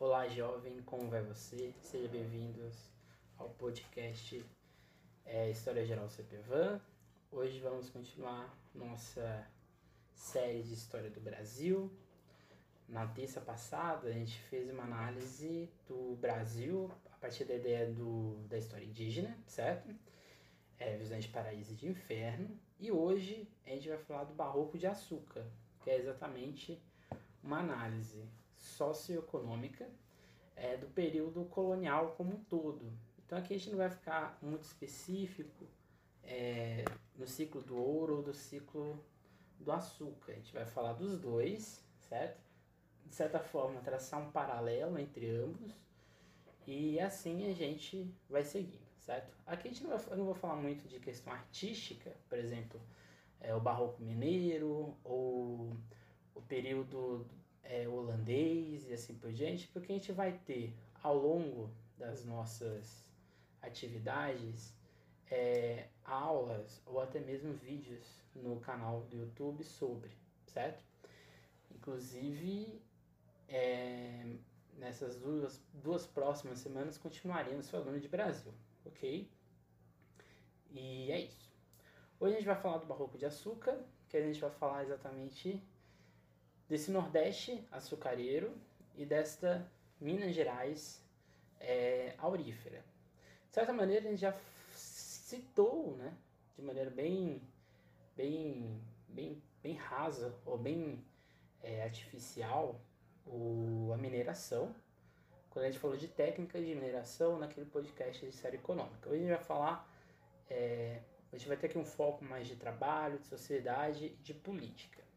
Olá, jovem, como vai você? Sejam bem-vindos ao podcast é, História Geral CPVAN. Hoje vamos continuar nossa série de História do Brasil. Na terça passada, a gente fez uma análise do Brasil a partir da ideia do, da história indígena, certo? É, visões de paraíso e de inferno. E hoje a gente vai falar do Barroco de Açúcar, que é exatamente uma análise socioeconômica é, do período colonial como um todo. Então aqui a gente não vai ficar muito específico é, no ciclo do ouro ou do ciclo do açúcar. A gente vai falar dos dois, certo? De certa forma, traçar um paralelo entre ambos e assim a gente vai seguindo, certo? Aqui a gente não vai, não vou falar muito de questão artística, por exemplo, é, o barroco mineiro ou o período é, holandês e assim por diante, porque a gente vai ter ao longo das nossas atividades é, aulas ou até mesmo vídeos no canal do YouTube sobre, certo? Inclusive, é, nessas duas, duas próximas semanas continuaremos falando de Brasil, ok? E é isso. Hoje a gente vai falar do Barroco de Açúcar, que a gente vai falar exatamente desse Nordeste açucareiro e desta Minas Gerais é, aurífera. De certa maneira, a gente já citou, né, de maneira bem, bem, bem, bem rasa ou bem é, artificial, o, a mineração. Quando a gente falou de técnicas de mineração naquele podcast de série econômica. Hoje a gente vai falar, é, a gente vai ter aqui um foco mais de trabalho, de sociedade e de política.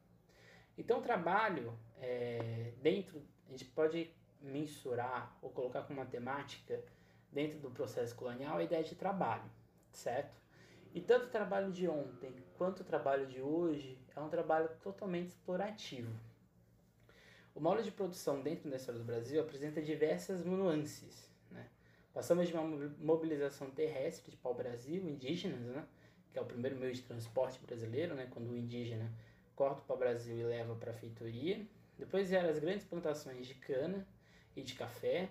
Então, o trabalho, é, dentro, a gente pode mensurar ou colocar como matemática dentro do processo colonial a ideia de trabalho, certo? E tanto o trabalho de ontem quanto o trabalho de hoje é um trabalho totalmente explorativo. O modo de produção dentro da história do Brasil apresenta diversas nuances. Né? Passamos de uma mobilização terrestre de pau-brasil, indígenas, né? que é o primeiro meio de transporte brasileiro, né? quando o indígena corta para o Brasil e leva para a feitoria. Depois vieram as grandes plantações de cana e de café.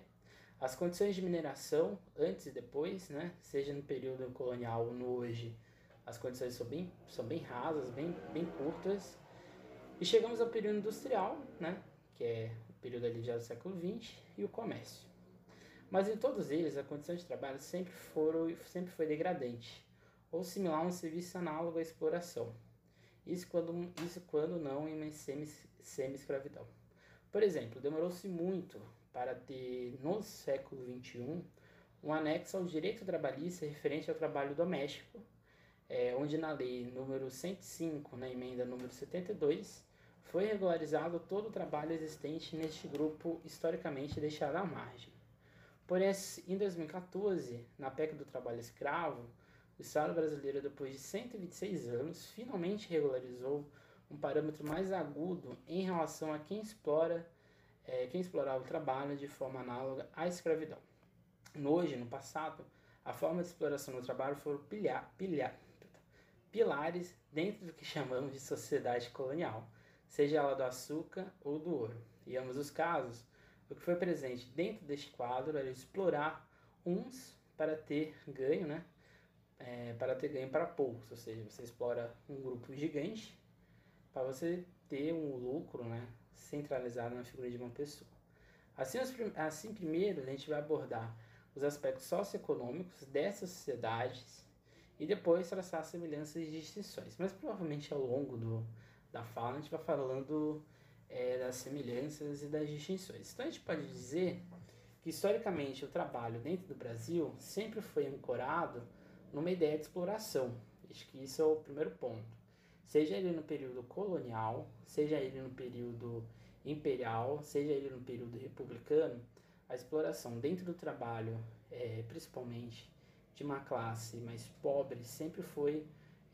As condições de mineração, antes e depois, né? seja no período colonial ou no hoje, as condições são bem, são bem rasas, bem, bem curtas. E chegamos ao período industrial, né? que é o período ali já do século XX, e o comércio. Mas em todos eles, a condição de trabalho sempre, foram, sempre foi degradante, ou similar a um serviço análogo à exploração. Isso quando, isso quando não em semi-escravidão. Por exemplo, demorou-se muito para ter, no século XXI, um anexo ao direito trabalhista referente ao trabalho doméstico, é, onde na lei número 105, na emenda número 72, foi regularizado todo o trabalho existente neste grupo historicamente deixado à margem. Porém, em 2014, na PEC do trabalho escravo, o Estado brasileiro, depois de 126 anos, finalmente regularizou um parâmetro mais agudo em relação a quem explora, é, quem explorava o trabalho de forma análoga à escravidão. Hoje, no passado, a forma de exploração do trabalho foram pilhar, pilhar, pilares dentro do que chamamos de sociedade colonial, seja ela do açúcar ou do ouro. Em ambos os casos, o que foi presente dentro deste quadro era explorar uns para ter ganho, né? É, para ter ganho para poucos, ou seja, você explora um grupo gigante para você ter um lucro né, centralizado na figura de uma pessoa. Assim, assim, primeiro, a gente vai abordar os aspectos socioeconômicos dessas sociedades e depois traçar semelhanças e distinções. Mas provavelmente ao longo do, da fala a gente vai falando é, das semelhanças e das distinções. Então a gente pode dizer que historicamente o trabalho dentro do Brasil sempre foi ancorado numa ideia de exploração. Acho que isso é o primeiro ponto. Seja ele no período colonial, seja ele no período imperial, seja ele no período republicano, a exploração dentro do trabalho, é, principalmente de uma classe mais pobre, sempre foi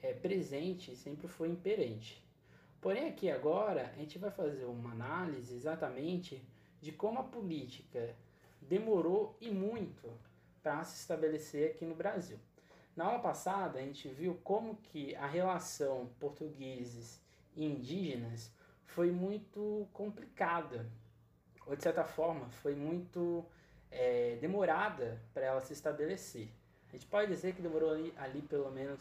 é, presente, sempre foi imperante. Porém, aqui agora, a gente vai fazer uma análise exatamente de como a política demorou e muito para se estabelecer aqui no Brasil. Na aula passada, a gente viu como que a relação portugueses e indígenas foi muito complicada. ou de certa forma, foi muito é, demorada para ela se estabelecer. A gente pode dizer que demorou ali, ali pelo menos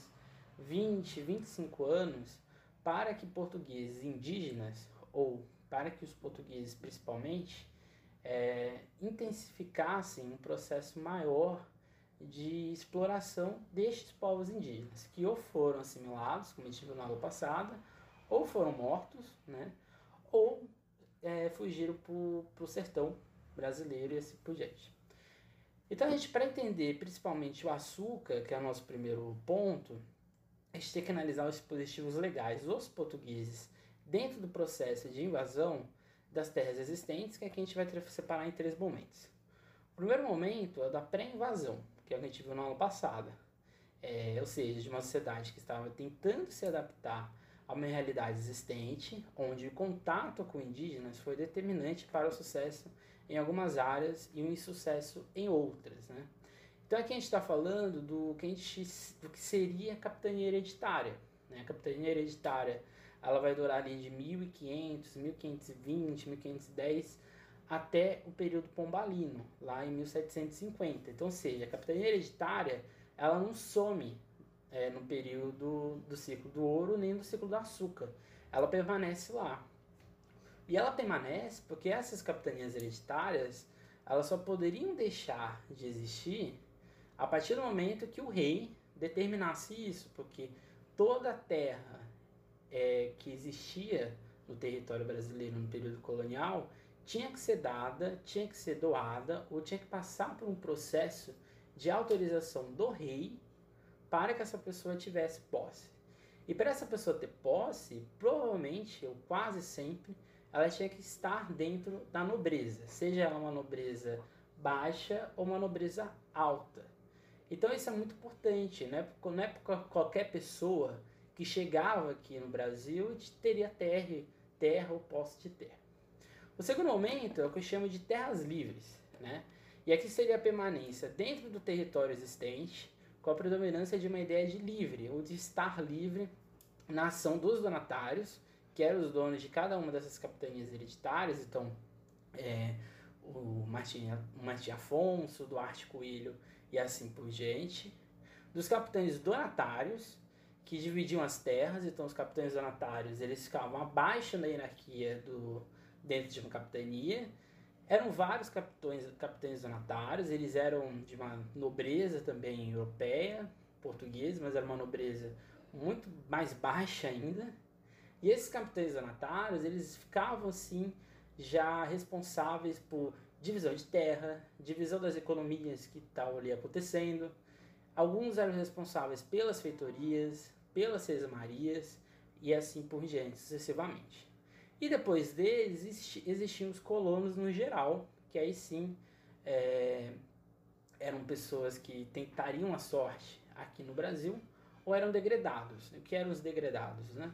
20, 25 anos para que portugueses indígenas, ou para que os portugueses principalmente, é, intensificassem um processo maior de exploração destes povos indígenas, que ou foram assimilados, como viu na aula passada, ou foram mortos, né, ou é, fugiram para o sertão brasileiro e assim por diante. Então a gente, para entender principalmente o açúcar, que é o nosso primeiro ponto, a gente tem que analisar os dispositivos legais dos portugueses dentro do processo de invasão das terras existentes, que aqui a gente vai separar em três momentos. O primeiro momento é o da pré-invasão, que é o que a gente viu na aula passada. É, ou seja, de uma sociedade que estava tentando se adaptar a uma realidade existente, onde o contato com indígenas foi determinante para o sucesso em algumas áreas e um insucesso em outras. Né? Então aqui a gente está falando do que, a gente, do que seria a capitania hereditária. Né? A capitania hereditária ela vai durar ali de 1500, 1520, 1510 até o período pombalino, lá em 1750. Então, ou seja, a capitania hereditária ela não some é, no período do ciclo do ouro nem do ciclo do açúcar. Ela permanece lá. E ela permanece porque essas capitanias hereditárias elas só poderiam deixar de existir a partir do momento que o rei determinasse isso, porque toda a terra é, que existia no território brasileiro no período colonial tinha que ser dada, tinha que ser doada ou tinha que passar por um processo de autorização do rei para que essa pessoa tivesse posse. E para essa pessoa ter posse, provavelmente, ou quase sempre, ela tinha que estar dentro da nobreza, seja ela uma nobreza baixa ou uma nobreza alta. Então isso é muito importante, né? não é qualquer pessoa que chegava aqui no Brasil e teria terra, terra ou posse de terra. O segundo momento é o que eu chamo de terras livres, né? E aqui seria a permanência dentro do território existente, com a predominância de uma ideia de livre, ou de estar livre na ação dos donatários, que eram os donos de cada uma dessas capitanias hereditárias, então é, o Martim, Martim Afonso, Duarte Coelho e assim por diante, dos capitães donatários, que dividiam as terras, então os capitães donatários eles ficavam abaixo na hierarquia do, dentro de uma capitania, eram vários capitães, capitães donatários, eles eram de uma nobreza também europeia, portuguesa, mas era uma nobreza muito mais baixa ainda. E esses capitães donatários, eles ficavam assim já responsáveis por divisão de terra, divisão das economias que estavam ali acontecendo. Alguns eram responsáveis pelas feitorias, pelas sesmarias e assim por diante, sucessivamente. E depois deles existiam os colonos no geral, que aí sim é, eram pessoas que tentariam a sorte aqui no Brasil ou eram degredados. O que eram os degredados? Né?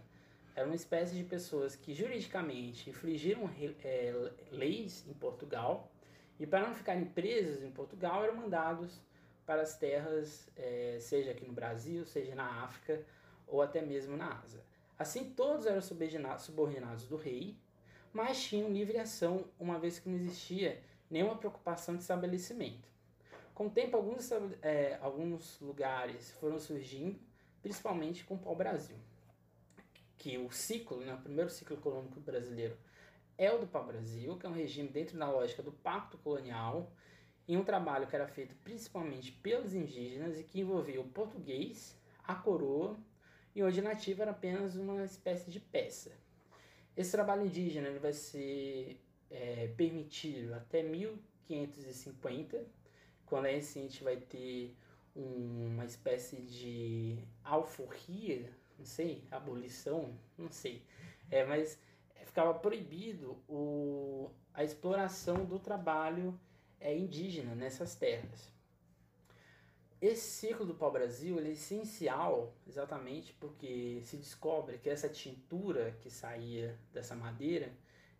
Era uma espécie de pessoas que juridicamente infligiram é, leis em Portugal e para não ficarem presos em Portugal eram mandados para as terras, é, seja aqui no Brasil, seja na África ou até mesmo na Ásia. Assim, todos eram subordinados do rei, mas tinham livre ação, uma vez que não existia nenhuma preocupação de estabelecimento. Com o tempo, alguns, é, alguns lugares foram surgindo, principalmente com o pau-brasil, que o ciclo, né, o primeiro ciclo econômico brasileiro é o do pau-brasil, que é um regime dentro da lógica do pacto colonial, em um trabalho que era feito principalmente pelos indígenas e que envolvia o português, a coroa e onde nativa era apenas uma espécie de peça. Esse trabalho indígena ele vai ser é, permitido até 1550, quando aí sim a gente vai ter uma espécie de alforria, não sei, abolição, não sei, é, mas ficava proibido o, a exploração do trabalho é, indígena nessas terras. Esse ciclo do pau-brasil é essencial exatamente porque se descobre que essa tintura que saía dessa madeira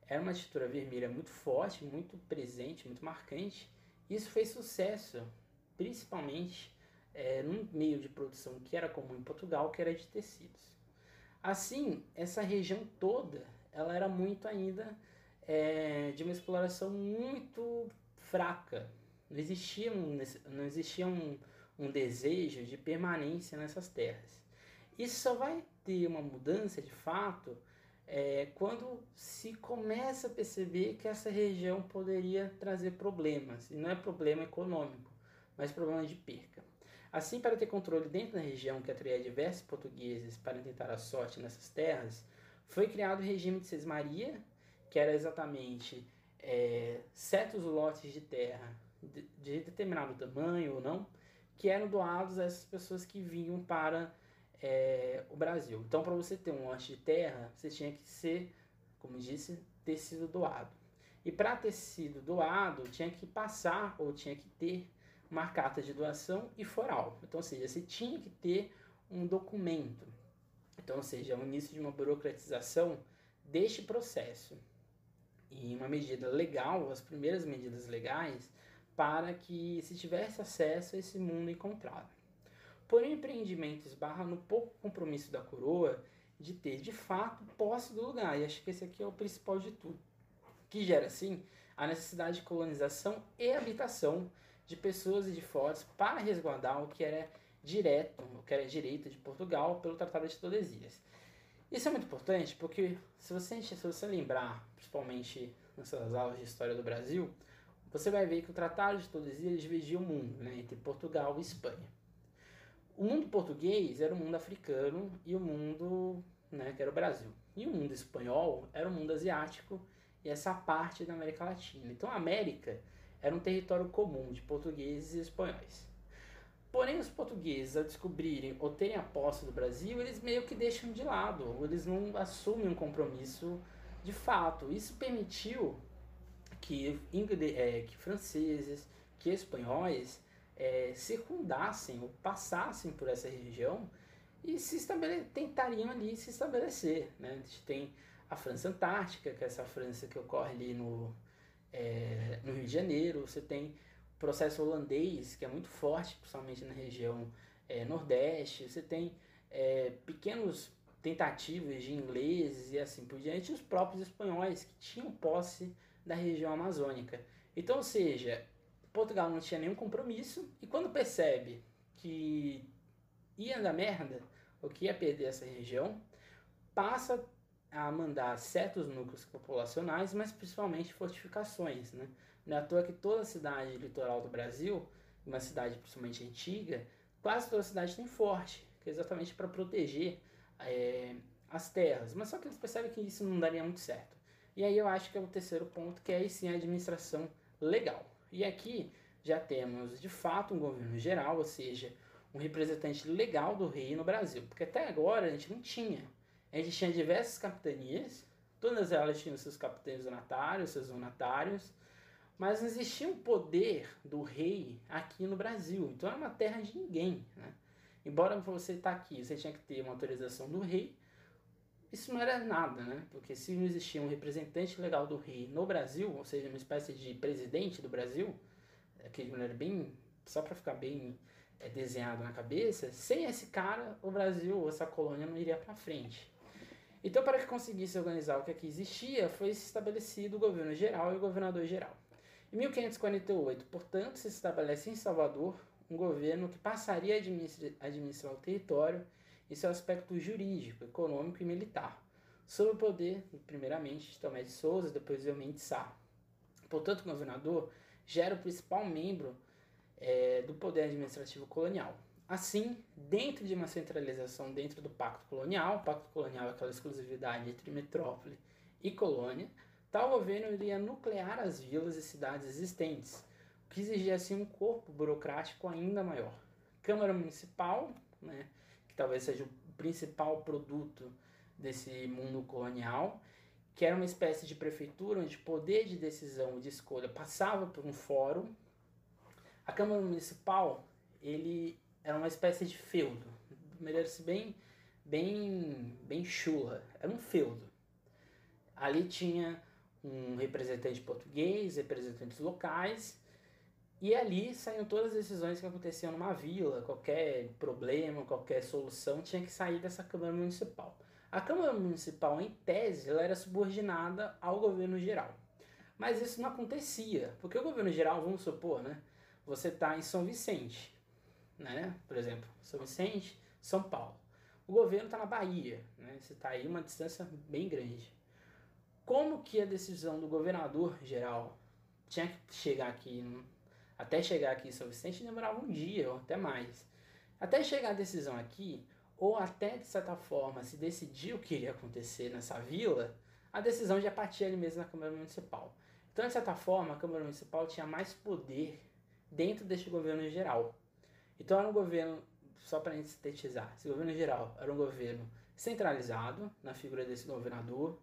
era uma tintura vermelha muito forte, muito presente, muito marcante. Isso fez sucesso, principalmente é, num meio de produção que era comum em Portugal, que era de tecidos. Assim, essa região toda ela era muito ainda é, de uma exploração muito fraca. Não existia um, não existia um, um desejo de permanência nessas terras. Isso só vai ter uma mudança de fato é, quando se começa a perceber que essa região poderia trazer problemas. E não é problema econômico, mas problema de perca. Assim, para ter controle dentro da região que atraía diversos portugueses para tentar a sorte nessas terras, foi criado o regime de Sesmaria, que era exatamente é, certos lotes de terra de, de determinado tamanho ou não, que eram doados a essas pessoas que vinham para é, o Brasil. Então, para você ter um lote de terra, você tinha que ser, como disse, ter sido doado. E para ter sido doado, tinha que passar ou tinha que ter uma carta de doação e foral. Então, ou seja, você tinha que ter um documento. Então, ou seja, o início de uma burocratização deste processo. E uma medida legal, as primeiras medidas legais, para que se tivesse acesso a esse mundo encontrado. Porém, o empreendimento esbarra no pouco compromisso da coroa de ter de fato posse do lugar, e acho que esse aqui é o principal de tudo, que gera assim a necessidade de colonização e habitação de pessoas e de fortes para resguardar o que era direto, o que era direito de Portugal pelo Tratado de Tordesilhas. Isso é muito importante porque se você, se você lembrar, principalmente nessas aulas de história do Brasil, você vai ver que o Tratado de Tordesilhas dividia o mundo né, entre Portugal e Espanha. O mundo português era o mundo africano e o mundo né, que era o Brasil. E o mundo espanhol era o mundo asiático e essa parte da América Latina. Então a América era um território comum de portugueses e espanhóis. Porém, os portugueses, ao descobrirem ou terem a posse do Brasil, eles meio que deixam de lado, eles não assumem um compromisso de fato. Isso permitiu que, é, que franceses, que espanhóis é, circundassem ou passassem por essa região e se estabele tentariam ali se estabelecer. Né? A gente tem a França Antártica, que é essa França que ocorre ali no, é, no Rio de Janeiro, você tem o processo holandês, que é muito forte, principalmente na região é, nordeste, você tem é, pequenos tentativas de ingleses e assim por diante, e os próprios espanhóis que tinham posse da região amazônica. Então, ou seja, Portugal não tinha nenhum compromisso e quando percebe que ia dar merda, ou que ia perder essa região, passa a mandar certos núcleos populacionais, mas principalmente fortificações. Né? Não é à toa que toda cidade litoral do Brasil, uma cidade principalmente antiga, quase toda cidade tem forte, que é exatamente para proteger é, as terras. Mas só que eles percebem que isso não daria muito certo. E aí eu acho que é o terceiro ponto, que é sim a administração legal. E aqui já temos de fato um governo geral, ou seja, um representante legal do rei no Brasil, porque até agora a gente não tinha. A gente tinha diversas capitanias, todas elas tinham seus capitães donatários, seus donatários, mas não existia um poder do rei aqui no Brasil. Então era uma terra de ninguém. Né? Embora você estar tá aqui, você tinha que ter uma autorização do rei, isso não era nada, né? Porque se não existia um representante legal do rei no Brasil, ou seja, uma espécie de presidente do Brasil, aquele maneira bem, só para ficar bem é, desenhado na cabeça, sem esse cara, o Brasil ou essa colônia não iria para frente. Então, para que conseguisse organizar o que aqui existia, foi estabelecido o governo geral e o governador geral. Em 1548, portanto, se estabelece em Salvador um governo que passaria a administrar o território em seu aspecto jurídico, econômico e militar, sob o poder, primeiramente, de Tomé de Souza, depois de Eumene de Sá. Portanto, o governador já era o principal membro é, do poder administrativo colonial. Assim, dentro de uma centralização dentro do Pacto Colonial, o Pacto Colonial é aquela exclusividade entre metrópole e colônia, tal governo iria nuclear as vilas e cidades existentes, o que exigia assim um corpo burocrático ainda maior. Câmara Municipal, né, talvez seja o principal produto desse mundo colonial, que era uma espécie de prefeitura onde poder de decisão e de escolha passava por um fórum. A Câmara Municipal, ele era uma espécie de feudo, merece bem, bem, bem chula, era um feudo. Ali tinha um representante português, representantes locais, e ali saíam todas as decisões que aconteciam numa vila, qualquer problema, qualquer solução tinha que sair dessa Câmara Municipal. A Câmara Municipal, em tese, ela era subordinada ao governo geral. Mas isso não acontecia, porque o governo geral, vamos supor, né? Você está em São Vicente, né? Por exemplo, São Vicente, São Paulo. O governo está na Bahia, né? Você está aí uma distância bem grande. Como que a decisão do governador geral tinha que chegar aqui, até chegar aqui em São Vicente, demorava um dia ou até mais. Até chegar a decisão aqui, ou até de certa forma se decidir o que iria acontecer nessa vila, a decisão já partia ali mesmo na Câmara Municipal. Então, de certa forma, a Câmara Municipal tinha mais poder dentro deste governo geral. Então, era um governo, só para a gente sintetizar, esse governo geral era um governo centralizado na figura desse governador.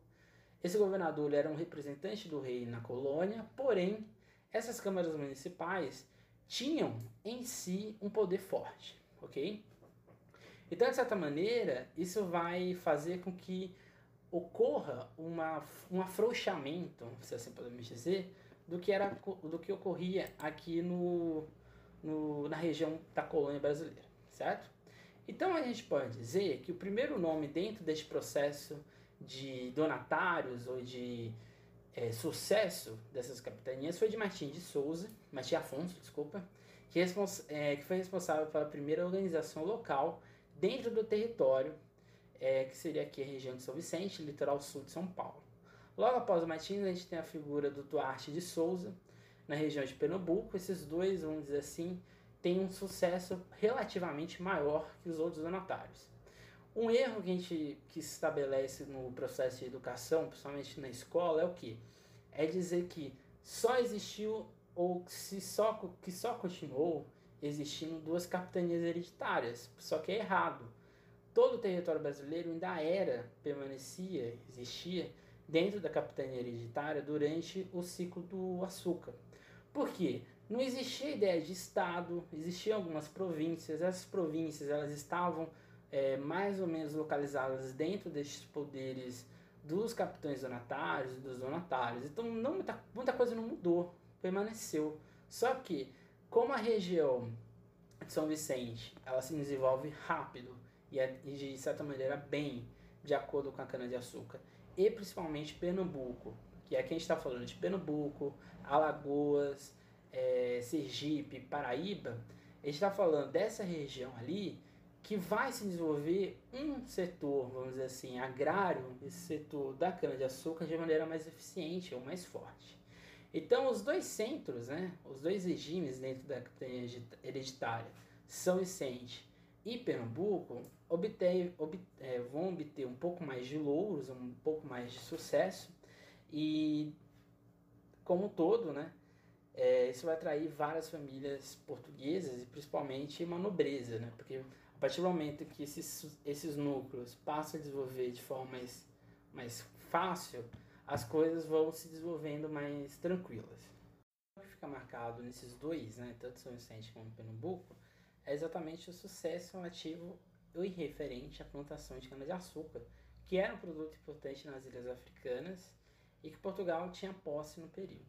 Esse governador era um representante do rei na colônia, porém, essas câmaras municipais tinham em si um poder forte, ok? Então, de certa maneira, isso vai fazer com que ocorra uma, um afrouxamento, se assim podemos dizer, do que, era, do que ocorria aqui no, no, na região da colônia brasileira, certo? Então a gente pode dizer que o primeiro nome dentro deste processo de donatários ou de é, sucesso dessas capitanias foi de Martim de Souza, Martim Afonso, desculpa, que, é, que foi responsável pela primeira organização local dentro do território, é, que seria aqui a região de São Vicente, litoral sul de São Paulo. Logo após o Martins, a gente tem a figura do Duarte de Souza, na região de Pernambuco. Esses dois, vamos dizer assim, têm um sucesso relativamente maior que os outros donatários. Um erro que a gente que se estabelece no processo de educação, principalmente na escola, é o que? É dizer que só existiu ou se só, que só continuou existindo duas capitanias hereditárias, só que é errado. Todo o território brasileiro ainda era, permanecia, existia dentro da capitania hereditária durante o ciclo do açúcar. Por quê? Não existia ideia de Estado, existiam algumas províncias, essas províncias elas estavam é, mais ou menos localizadas dentro destes poderes dos capitães donatários e dos donatários. Então não, muita, muita coisa não mudou, permaneceu. Só que, como a região de São Vicente ela se desenvolve rápido e, é, e de certa maneira bem de acordo com a cana-de-açúcar, e principalmente Pernambuco, que é aqui a gente está falando de Pernambuco, Alagoas, é, Sergipe, Paraíba, a gente está falando dessa região ali que vai se desenvolver um setor, vamos dizer assim, agrário, esse setor da cana-de-açúcar de maneira mais eficiente ou mais forte. Então, os dois centros, né, os dois regimes dentro da hereditária, São Vicente e Pernambuco, é, vão obter um pouco mais de louros, um pouco mais de sucesso, e como um todo, né, é, isso vai atrair várias famílias portuguesas e principalmente uma nobreza, né, porque a partir do momento que esses, esses núcleos passam a desenvolver de forma mais, mais fácil, as coisas vão se desenvolvendo mais tranquilas. O que fica marcado nesses dois, né, tanto São Vicente como Pernambuco, é exatamente o sucesso relativo e referente à plantação de cana-de-açúcar, que era um produto importante nas ilhas africanas e que Portugal tinha posse no período.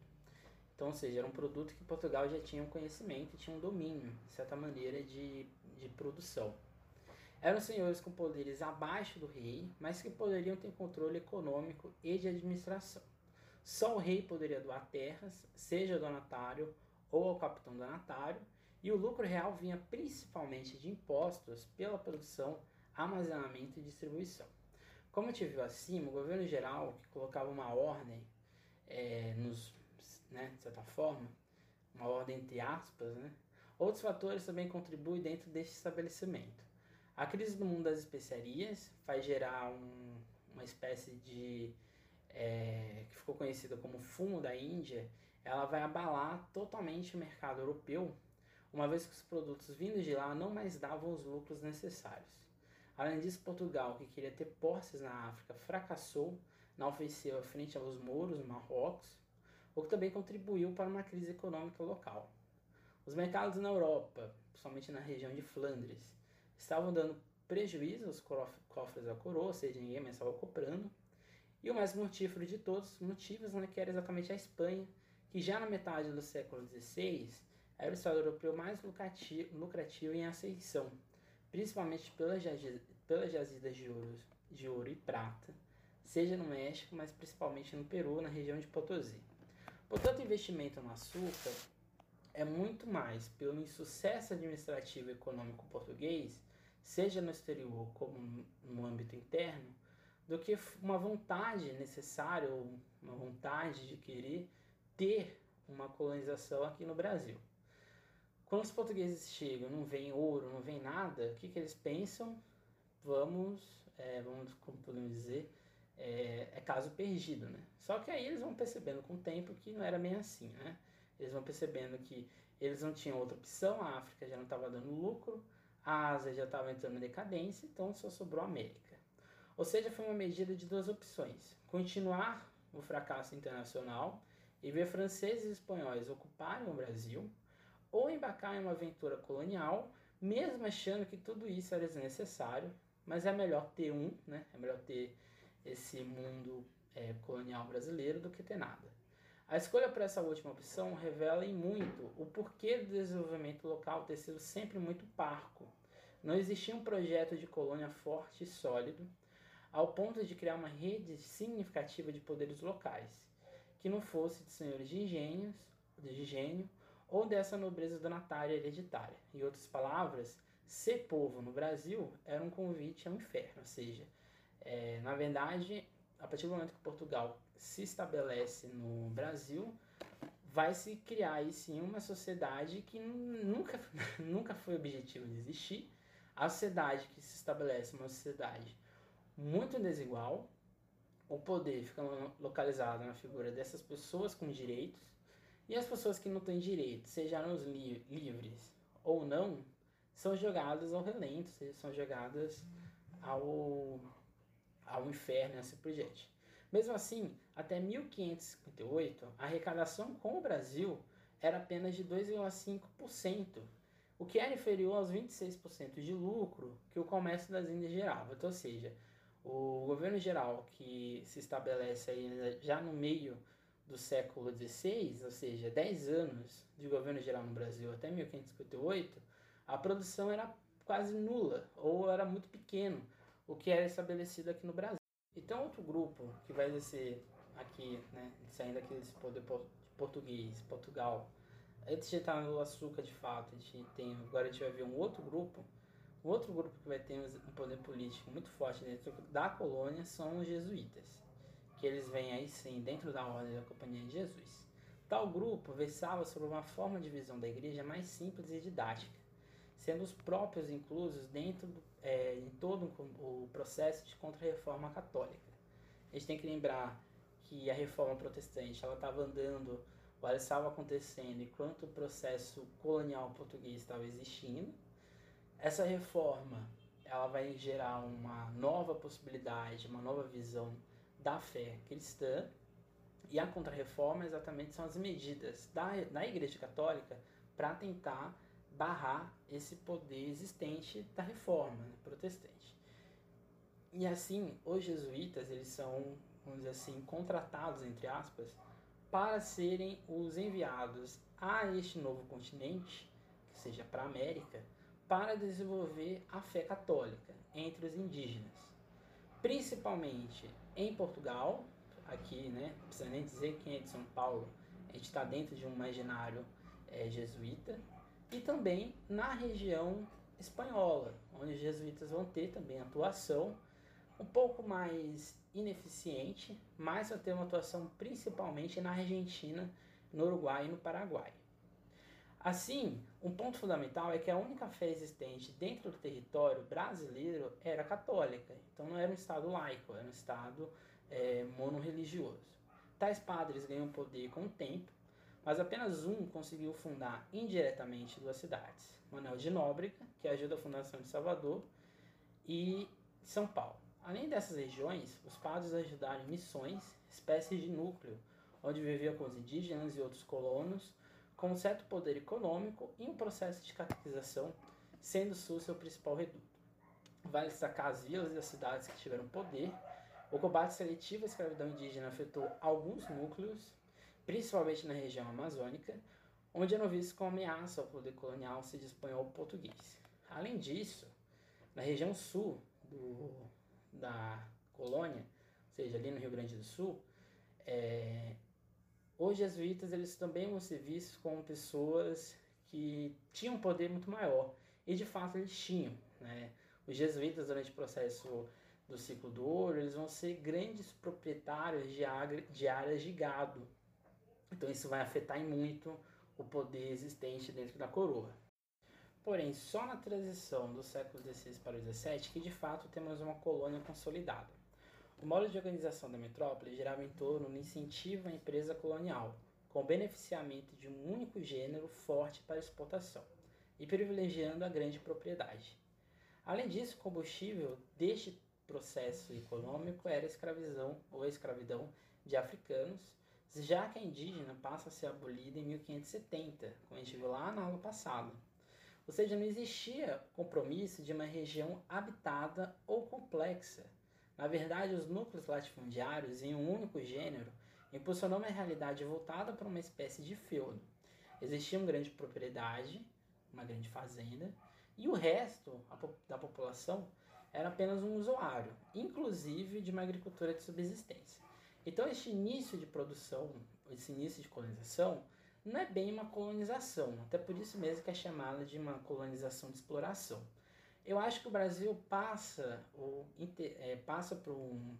Então, ou seja, era um produto que Portugal já tinha um conhecimento tinha um domínio, de certa maneira, de de produção. Eram senhores com poderes abaixo do rei, mas que poderiam ter controle econômico e de administração. Só o rei poderia doar terras, seja ao donatário ou ao capitão donatário, e o lucro real vinha principalmente de impostos pela produção, armazenamento e distribuição. Como te viu acima, o governo geral, que colocava uma ordem é, nos, né, de certa forma, uma ordem entre aspas, né, Outros fatores também contribuem dentro deste estabelecimento. A crise do mundo das especiarias faz gerar um, uma espécie de. É, que ficou conhecida como fumo da Índia, ela vai abalar totalmente o mercado europeu, uma vez que os produtos vindos de lá não mais davam os lucros necessários. Além disso, Portugal, que queria ter posses na África, fracassou na ofensiva frente aos mouros, Marrocos, o que também contribuiu para uma crise econômica local. Os mercados na Europa, principalmente na região de Flandres, estavam dando prejuízo aos cofres da coroa, ou seja, ninguém mais estava comprando. E o mais mortífero de todos os motivos, né, que era exatamente a Espanha, que já na metade do século XVI era o estado europeu mais lucrativo, lucrativo em ascensão, principalmente pelas, pelas jazidas de ouro de ouro e prata, seja no México, mas principalmente no Peru, na região de Potosí. Portanto, investimento no açúcar é muito mais pelo insucesso administrativo e econômico português, seja no exterior como no âmbito interno, do que uma vontade necessária ou uma vontade de querer ter uma colonização aqui no Brasil. Quando os portugueses chegam, não vem ouro, não vem nada, o que, que eles pensam? Vamos, é, vamos, como podemos dizer, é, é, caso perdido, né? Só que aí eles vão percebendo com o tempo que não era bem assim, né? Eles vão percebendo que eles não tinham outra opção, a África já não estava dando lucro, a Ásia já estava entrando em decadência, então só sobrou a América. Ou seja, foi uma medida de duas opções: continuar o fracasso internacional e ver franceses e espanhóis ocuparem o Brasil, ou embarcar em uma aventura colonial, mesmo achando que tudo isso era desnecessário, mas é melhor ter um, né? É melhor ter esse mundo é, colonial brasileiro do que ter nada. A escolha por essa última opção revela em muito o porquê do desenvolvimento local ter sido sempre muito parco. Não existia um projeto de colônia forte e sólido, ao ponto de criar uma rede significativa de poderes locais, que não fosse de senhores de engenhos, de engenho ou dessa nobreza donatária hereditária. Em outras palavras, ser povo no Brasil era um convite ao inferno, ou seja, é, na verdade, a partir do momento que Portugal se estabelece no Brasil, vai se criar aí sim uma sociedade que nunca, nunca foi objetivo de existir. A sociedade que se estabelece uma sociedade muito desigual. O poder fica localizado na figura dessas pessoas com direitos e as pessoas que não têm direitos, sejam os li livres ou não, são jogadas ao relento, são jogadas ao, ao inferno assim por diante. Mesmo assim, até 1558, a arrecadação com o Brasil era apenas de 2,5%, o que era inferior aos 26% de lucro que o comércio das Índias gerava. Então, ou seja, o governo geral que se estabelece aí já no meio do século XVI, ou seja, 10 anos de governo geral no Brasil até 1558, a produção era quase nula ou era muito pequeno, o que era estabelecido aqui no Brasil. Então, outro grupo que vai ser aqui, né, saindo aqui desse poder português, Portugal, antes de estar no açúcar de fato, a gente tem, agora a gente vai ver um outro grupo o outro grupo que vai ter um poder político muito forte dentro da colônia são os jesuítas, que eles vêm aí sim dentro da ordem da Companhia de Jesus. Tal grupo versava sobre uma forma de visão da igreja mais simples e didática, sendo os próprios inclusos dentro do, é, em todo o processo de contra-reforma católica. A gente tem que lembrar que a reforma protestante ela estava andando, ela estava acontecendo enquanto o processo colonial português estava existindo, essa reforma ela vai gerar uma nova possibilidade, uma nova visão da fé cristã. E a contrarreforma exatamente são as medidas da, da Igreja Católica para tentar barrar esse poder existente da reforma né, protestante. E assim, os jesuítas, eles são, vamos dizer assim, contratados, entre aspas, para serem os enviados a este novo continente, que seja para a América, para desenvolver a fé católica entre os indígenas, principalmente em Portugal, aqui, né, não precisa nem dizer quem é de São Paulo, a gente está dentro de um imaginário é, jesuíta, e também na região espanhola, onde os jesuítas vão ter também atuação um pouco mais ineficiente, mas vai ter uma atuação principalmente na Argentina, no Uruguai e no Paraguai. Assim, um ponto fundamental é que a única fé existente dentro do território brasileiro era católica, então não era um Estado laico, era um Estado é, monorreligioso. Tais padres ganham poder com o tempo, mas apenas um conseguiu fundar indiretamente duas cidades: Manuel de Nóbrega, que ajuda a fundação de Salvador, e São Paulo. Além dessas regiões, os padres ajudaram missões, espécies de núcleo, onde viviam com os indígenas e outros colonos com um certo poder econômico e um processo de catequização, sendo Sul seu principal reduto. Vale destacar as vilas e as cidades que tiveram poder. O combate seletivo à escravidão indígena afetou alguns núcleos, principalmente na região amazônica, onde eram vistos como ameaça ao poder colonial se ao português. Além disso, na região sul do, da colônia, ou seja, ali no Rio Grande do Sul, é, os jesuítas eles também vão ser vistos como pessoas que tinham um poder muito maior. E de fato eles tinham. Né? Os jesuítas, durante o processo do ciclo do ouro, eles vão ser grandes proprietários de, de áreas de gado. Então isso vai afetar muito o poder existente dentro da coroa. Porém, só na transição do século XVI para o XVII que de fato temos uma colônia consolidada. O modo de organização da metrópole girava em torno do incentivo à empresa colonial, com beneficiamento de um único gênero forte para exportação e privilegiando a grande propriedade. Além disso, o combustível deste processo econômico era a escravidão ou a escravidão de africanos, já que a indígena passa a ser abolida em 1570, como a gente viu lá na aula passada. Ou seja, não existia compromisso de uma região habitada ou complexa. Na verdade, os núcleos latifundiários em um único gênero impulsionou uma realidade voltada para uma espécie de feudo. Existia uma grande propriedade, uma grande fazenda, e o resto da população era apenas um usuário, inclusive de uma agricultura de subsistência. Então, este início de produção, esse início de colonização, não é bem uma colonização, até por isso mesmo que é chamada de uma colonização de exploração. Eu acho que o Brasil passa, ou, é, passa por, um,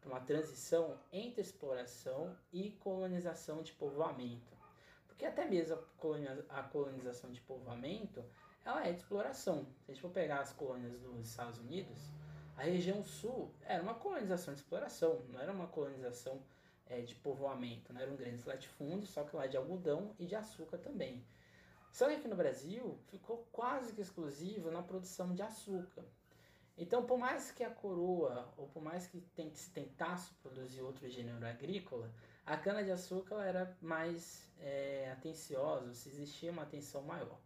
por uma transição entre exploração e colonização de povoamento. Porque até mesmo a colonização de povoamento ela é de exploração. Se a gente for pegar as colônias dos Estados Unidos, a região sul era uma colonização de exploração, não era uma colonização é, de povoamento, não eram grandes latifúndios, só que lá de algodão e de açúcar também. Só que aqui no Brasil ficou quase que exclusivo na produção de açúcar. Então, por mais que a coroa, ou por mais que se tentasse produzir outro gênero agrícola, a cana-de-açúcar era mais é, atenciosa, se existia uma atenção maior.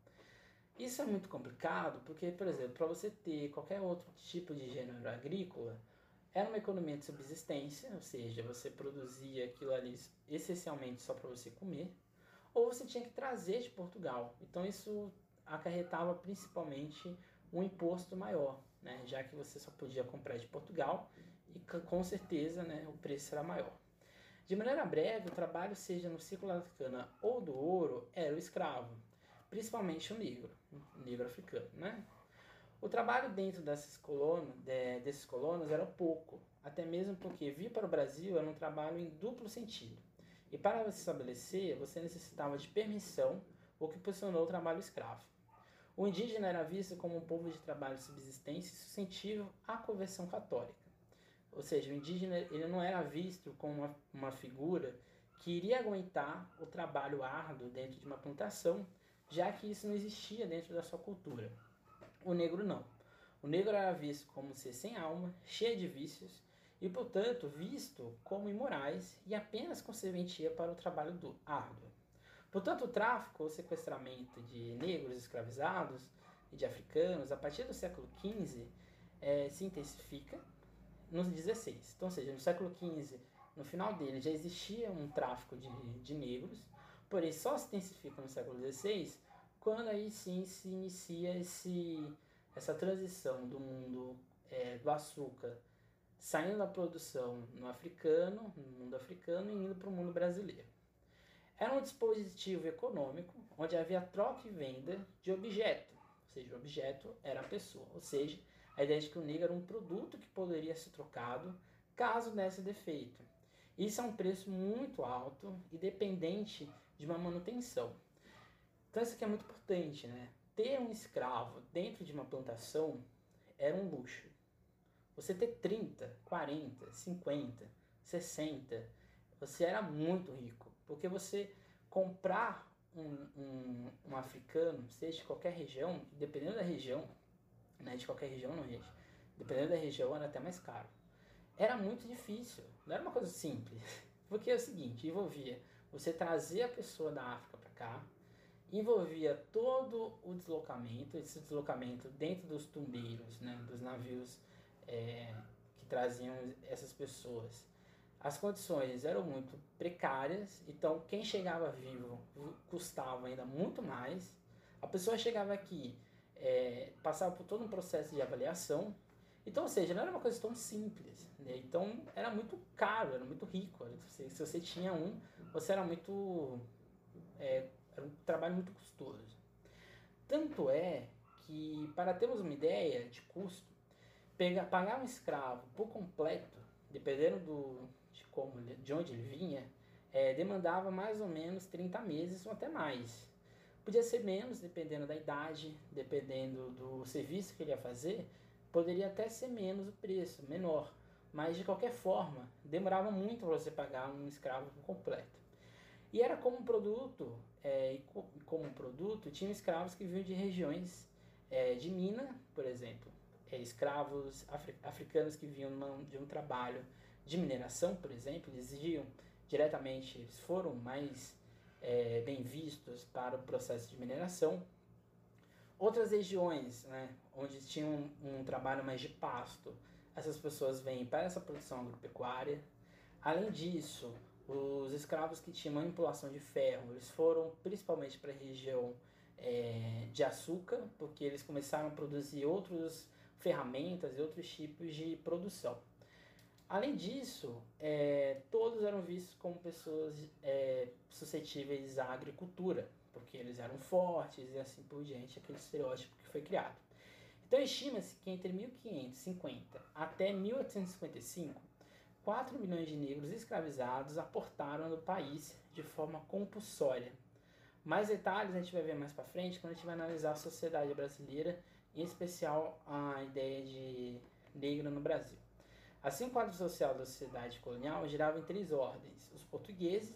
Isso é muito complicado porque, por exemplo, para você ter qualquer outro tipo de gênero agrícola, era uma economia de subsistência, ou seja, você produzia aquilo ali essencialmente só para você comer, ou você tinha que trazer de Portugal. Então isso acarretava principalmente um imposto maior, né? já que você só podia comprar de Portugal e com certeza né, o preço era maior. De maneira breve, o trabalho, seja no ciclo da cana ou do ouro, era o escravo principalmente o negro, o negro africano, né? O trabalho dentro dessas de, desses colonos era pouco, até mesmo porque vir para o Brasil era um trabalho em duplo sentido. E para se estabelecer, você necessitava de permissão, o que posicionou o trabalho escravo. O indígena era visto como um povo de trabalho de subsistência e suscetível à conversão católica. Ou seja, o indígena ele não era visto como uma, uma figura que iria aguentar o trabalho árduo dentro de uma plantação já que isso não existia dentro da sua cultura. O negro não. O negro era visto como ser sem alma, cheio de vícios e, portanto, visto como imorais e apenas com serventia para o trabalho do árduo. Portanto, o tráfico ou sequestramento de negros escravizados e de africanos, a partir do século XV, é, se intensifica nos 16. Então, ou seja, no século XV, no final dele, já existia um tráfico de, de negros, porém só se intensifica no século XVI quando aí sim se inicia esse, essa transição do mundo é, do açúcar saindo da produção no africano, no mundo africano e indo para o mundo brasileiro. Era um dispositivo econômico onde havia troca e venda de objeto, ou seja, o objeto era a pessoa, ou seja, a ideia de que o negro era um produto que poderia ser trocado caso desse defeito. Isso é um preço muito alto e dependente de uma manutenção. Então isso aqui é muito importante, né? Ter um escravo dentro de uma plantação era um luxo. Você ter 30, 40, 50, 60, você era muito rico. Porque você comprar um, um, um africano, seja de qualquer região, dependendo da região, né, de qualquer região não rege, dependendo da região era até mais caro. Era muito difícil, não era uma coisa simples. Porque é o seguinte, envolvia você trazer a pessoa da África para cá, envolvia todo o deslocamento, esse deslocamento dentro dos tumbeiros, né, dos navios é, que traziam essas pessoas. As condições eram muito precárias, então quem chegava vivo custava ainda muito mais. A pessoa chegava aqui, é, passava por todo um processo de avaliação, Então, ou seja, não era uma coisa tão simples. Né? Então, era muito caro, era muito rico. Se, se você tinha um, você era muito. É, era um trabalho muito custoso. Tanto é que, para termos uma ideia de custo, pegar, pagar um escravo por completo, dependendo do, de, como, de onde ele vinha, é, demandava mais ou menos 30 meses ou até mais. Podia ser menos, dependendo da idade, dependendo do serviço que ele ia fazer, poderia até ser menos o preço, menor. Mas de qualquer forma, demorava muito para você pagar um escravo por completo. E era como produto, é, como produto, tinha escravos que vinham de regiões é, de mina, por exemplo, é, escravos afri africanos que vinham de um trabalho de mineração, por exemplo, eles exigiam diretamente, eles foram mais é, bem vistos para o processo de mineração. Outras regiões, né, onde tinha um, um trabalho mais de pasto, essas pessoas vêm para essa produção agropecuária. Além disso, os escravos que tinham manipulação de ferro, eles foram principalmente para a região é, de açúcar, porque eles começaram a produzir outras ferramentas e outros tipos de produção. Além disso, é, todos eram vistos como pessoas é, suscetíveis à agricultura, porque eles eram fortes e assim por diante, aquele estereótipo que foi criado. Então estima-se que entre 1550 até 1855, 4 milhões de negros escravizados aportaram no país de forma compulsória. Mais detalhes a gente vai ver mais para frente quando a gente vai analisar a sociedade brasileira, em especial a ideia de negro no Brasil. Assim, o quadro social da sociedade colonial girava em três ordens: os portugueses,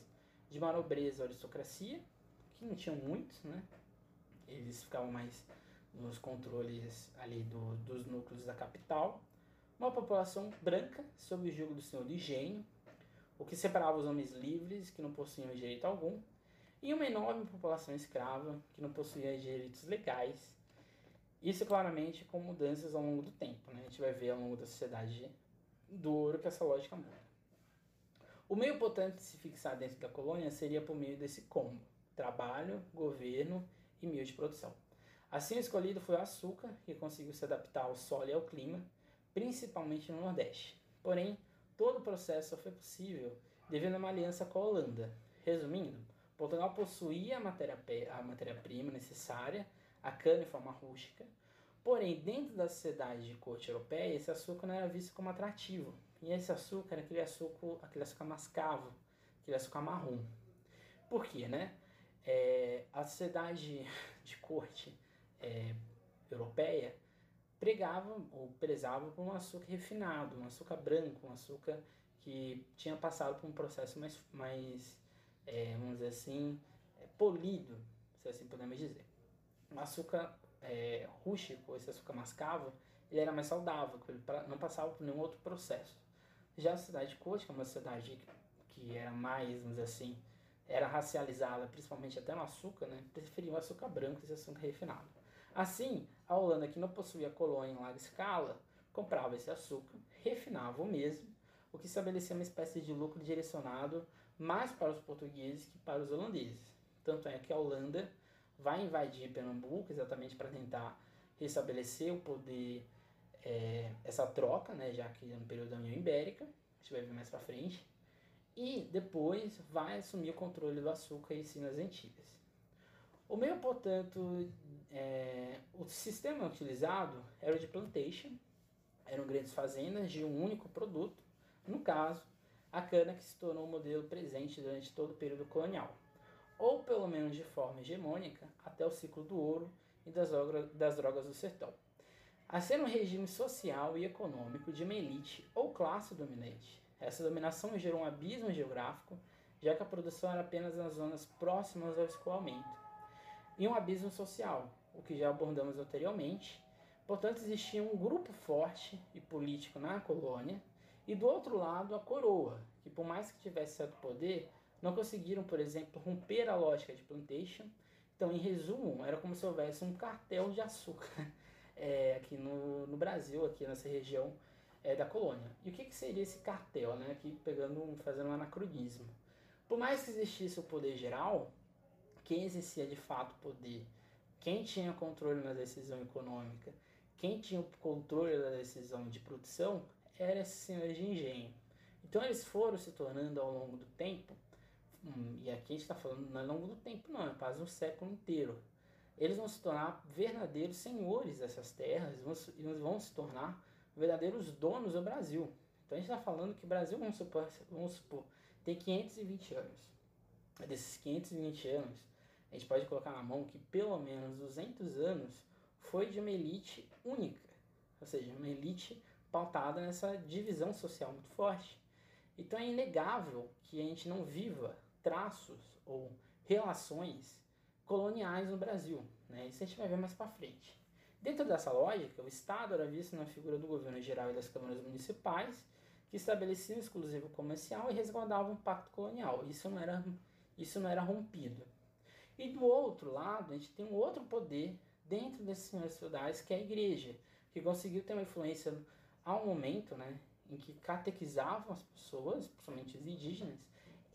de uma nobreza aristocracia, que não tinham muitos, né? Eles ficavam mais nos controles ali do, dos núcleos da capital. Uma população branca, sob o jugo do senhor de engenho, o que separava os homens livres, que não possuíam direito algum, e uma enorme população escrava, que não possuía direitos legais. Isso claramente com mudanças ao longo do tempo. Né? A gente vai ver ao longo da sociedade do ouro que essa lógica muda. O meio importante de se fixar dentro da colônia seria por meio desse combo: trabalho, governo e meio de produção. Assim, o escolhido foi o açúcar, que conseguiu se adaptar ao solo e ao clima, principalmente no Nordeste. Porém, todo o processo só foi possível devido a uma aliança com a Holanda. Resumindo, Portugal possuía a matéria-prima matéria necessária, a cana em forma rústica, Porém, dentro da sociedade de corte europeia, esse açúcar não era visto como atrativo. E esse açúcar era aquele açúcar, aquele açúcar mascavo, aquele açúcar marrom. Por quê, né? É, a sociedade de corte é, europeia pregava ou prezava por um açúcar refinado, um açúcar branco, um açúcar que tinha passado por um processo mais, mais é, vamos dizer assim, é, polido, se assim podemos dizer. Um açúcar é, rústico, esse açúcar mascavo, ele era mais saudável, ele não passava por nenhum outro processo. Já a cidade de que é uma cidade que era mais, vamos dizer assim, era racializada, principalmente até no açúcar, né, preferia o açúcar branco esse açúcar refinado. Assim, a Holanda, que não possuía colônia em larga escala, comprava esse açúcar, refinava o mesmo, o que estabelecia uma espécie de lucro direcionado mais para os portugueses que para os holandeses. Tanto é que a Holanda vai invadir Pernambuco exatamente para tentar restabelecer o poder, é, essa troca, né, já que é no período da União Ibérica, a gente vai ver mais para frente, e depois vai assumir o controle do açúcar e sim nas Antilhas. O meio, portanto, é, o sistema utilizado era o de plantation, eram grandes fazendas de um único produto, no caso, a cana que se tornou o modelo presente durante todo o período colonial ou pelo menos de forma hegemônica, até o ciclo do ouro e das, das drogas do sertão. A ser um regime social e econômico de uma elite ou classe dominante. Essa dominação gerou um abismo geográfico, já que a produção era apenas nas zonas próximas ao escoamento, e um abismo social, o que já abordamos anteriormente. Portanto, existia um grupo forte e político na colônia, e do outro lado a coroa, que por mais que tivesse certo poder, não conseguiram, por exemplo, romper a lógica de plantation. Então, em resumo, era como se houvesse um cartel de açúcar é, aqui no, no Brasil, aqui nessa região é, da colônia. E o que, que seria esse cartel, né? Aqui pegando, fazendo um anacronismo. Por mais que existisse o poder geral, quem exercia de fato poder, quem tinha controle na decisão econômica, quem tinha o controle da decisão de produção era esses senhores de engenho. Então eles foram se tornando ao longo do tempo, hum, e aqui a gente está falando não é ao longo do tempo, não, é quase um século inteiro. Eles vão se tornar verdadeiros senhores dessas terras, vão, vão se tornar verdadeiros donos do Brasil. Então a gente está falando que o Brasil, vamos supor, vamos supor, tem 520 anos. Desses 520 anos, a gente pode colocar na mão que pelo menos 200 anos foi de uma elite única, ou seja, uma elite pautada nessa divisão social muito forte. Então é inegável que a gente não viva traços ou relações coloniais no Brasil. Né? Isso a gente vai ver mais para frente. Dentro dessa lógica, o Estado era visto na figura do governo geral e das câmaras municipais, que estabeleciam um exclusivo comercial e resguardavam o pacto colonial. Isso não era, isso não era rompido. E do outro lado, a gente tem um outro poder dentro desses senhores feudais, que é a igreja, que conseguiu ter uma influência ao momento né, em que catequizavam as pessoas, principalmente os indígenas,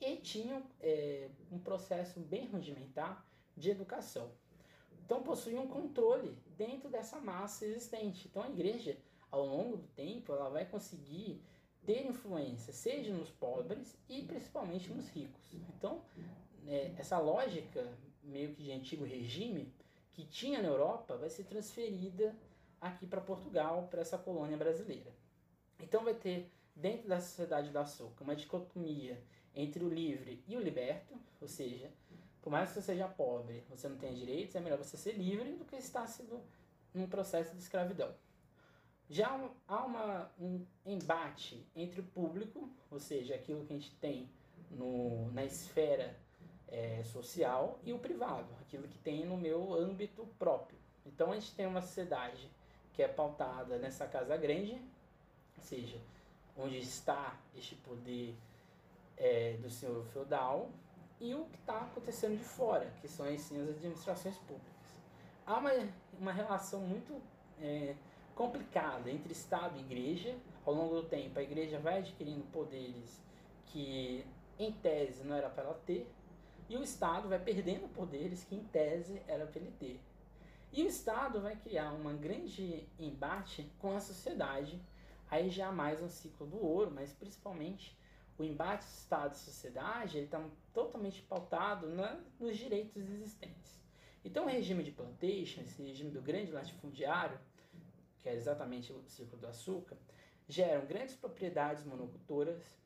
e tinham é, um processo bem rudimentar de educação. Então possuíam um controle dentro dessa massa existente. Então a igreja, ao longo do tempo, ela vai conseguir ter influência, seja nos pobres e principalmente nos ricos. Então, é, essa lógica meio que de antigo regime que tinha na Europa vai ser transferida aqui para Portugal, para essa colônia brasileira. Então vai ter dentro da sociedade do açúcar uma dicotomia entre o livre e o liberto, ou seja, por mais que você seja pobre, você não tenha direitos, é melhor você ser livre do que estar sendo num processo de escravidão. Já há uma, um embate entre o público, ou seja, aquilo que a gente tem no, na esfera é, social, e o privado, aquilo que tem no meu âmbito próprio. Então a gente tem uma sociedade que é pautada nessa casa grande, ou seja, onde está este poder é, do senhor feudal, e o que está acontecendo de fora, que são as administrações públicas. Há uma, uma relação muito é, complicada entre Estado e Igreja. Ao longo do tempo, a Igreja vai adquirindo poderes que, em tese, não era para ela ter, e o Estado vai perdendo poderes que, em tese, era para ele ter. E o Estado vai criar um grande embate com a sociedade, aí já mais um ciclo do ouro, mas principalmente o embate Estado e sociedade ele está totalmente pautado na, nos direitos existentes. Então, o regime de plantation, esse regime do grande latifundiário, que é exatamente o ciclo do açúcar, geram grandes propriedades monocultoras,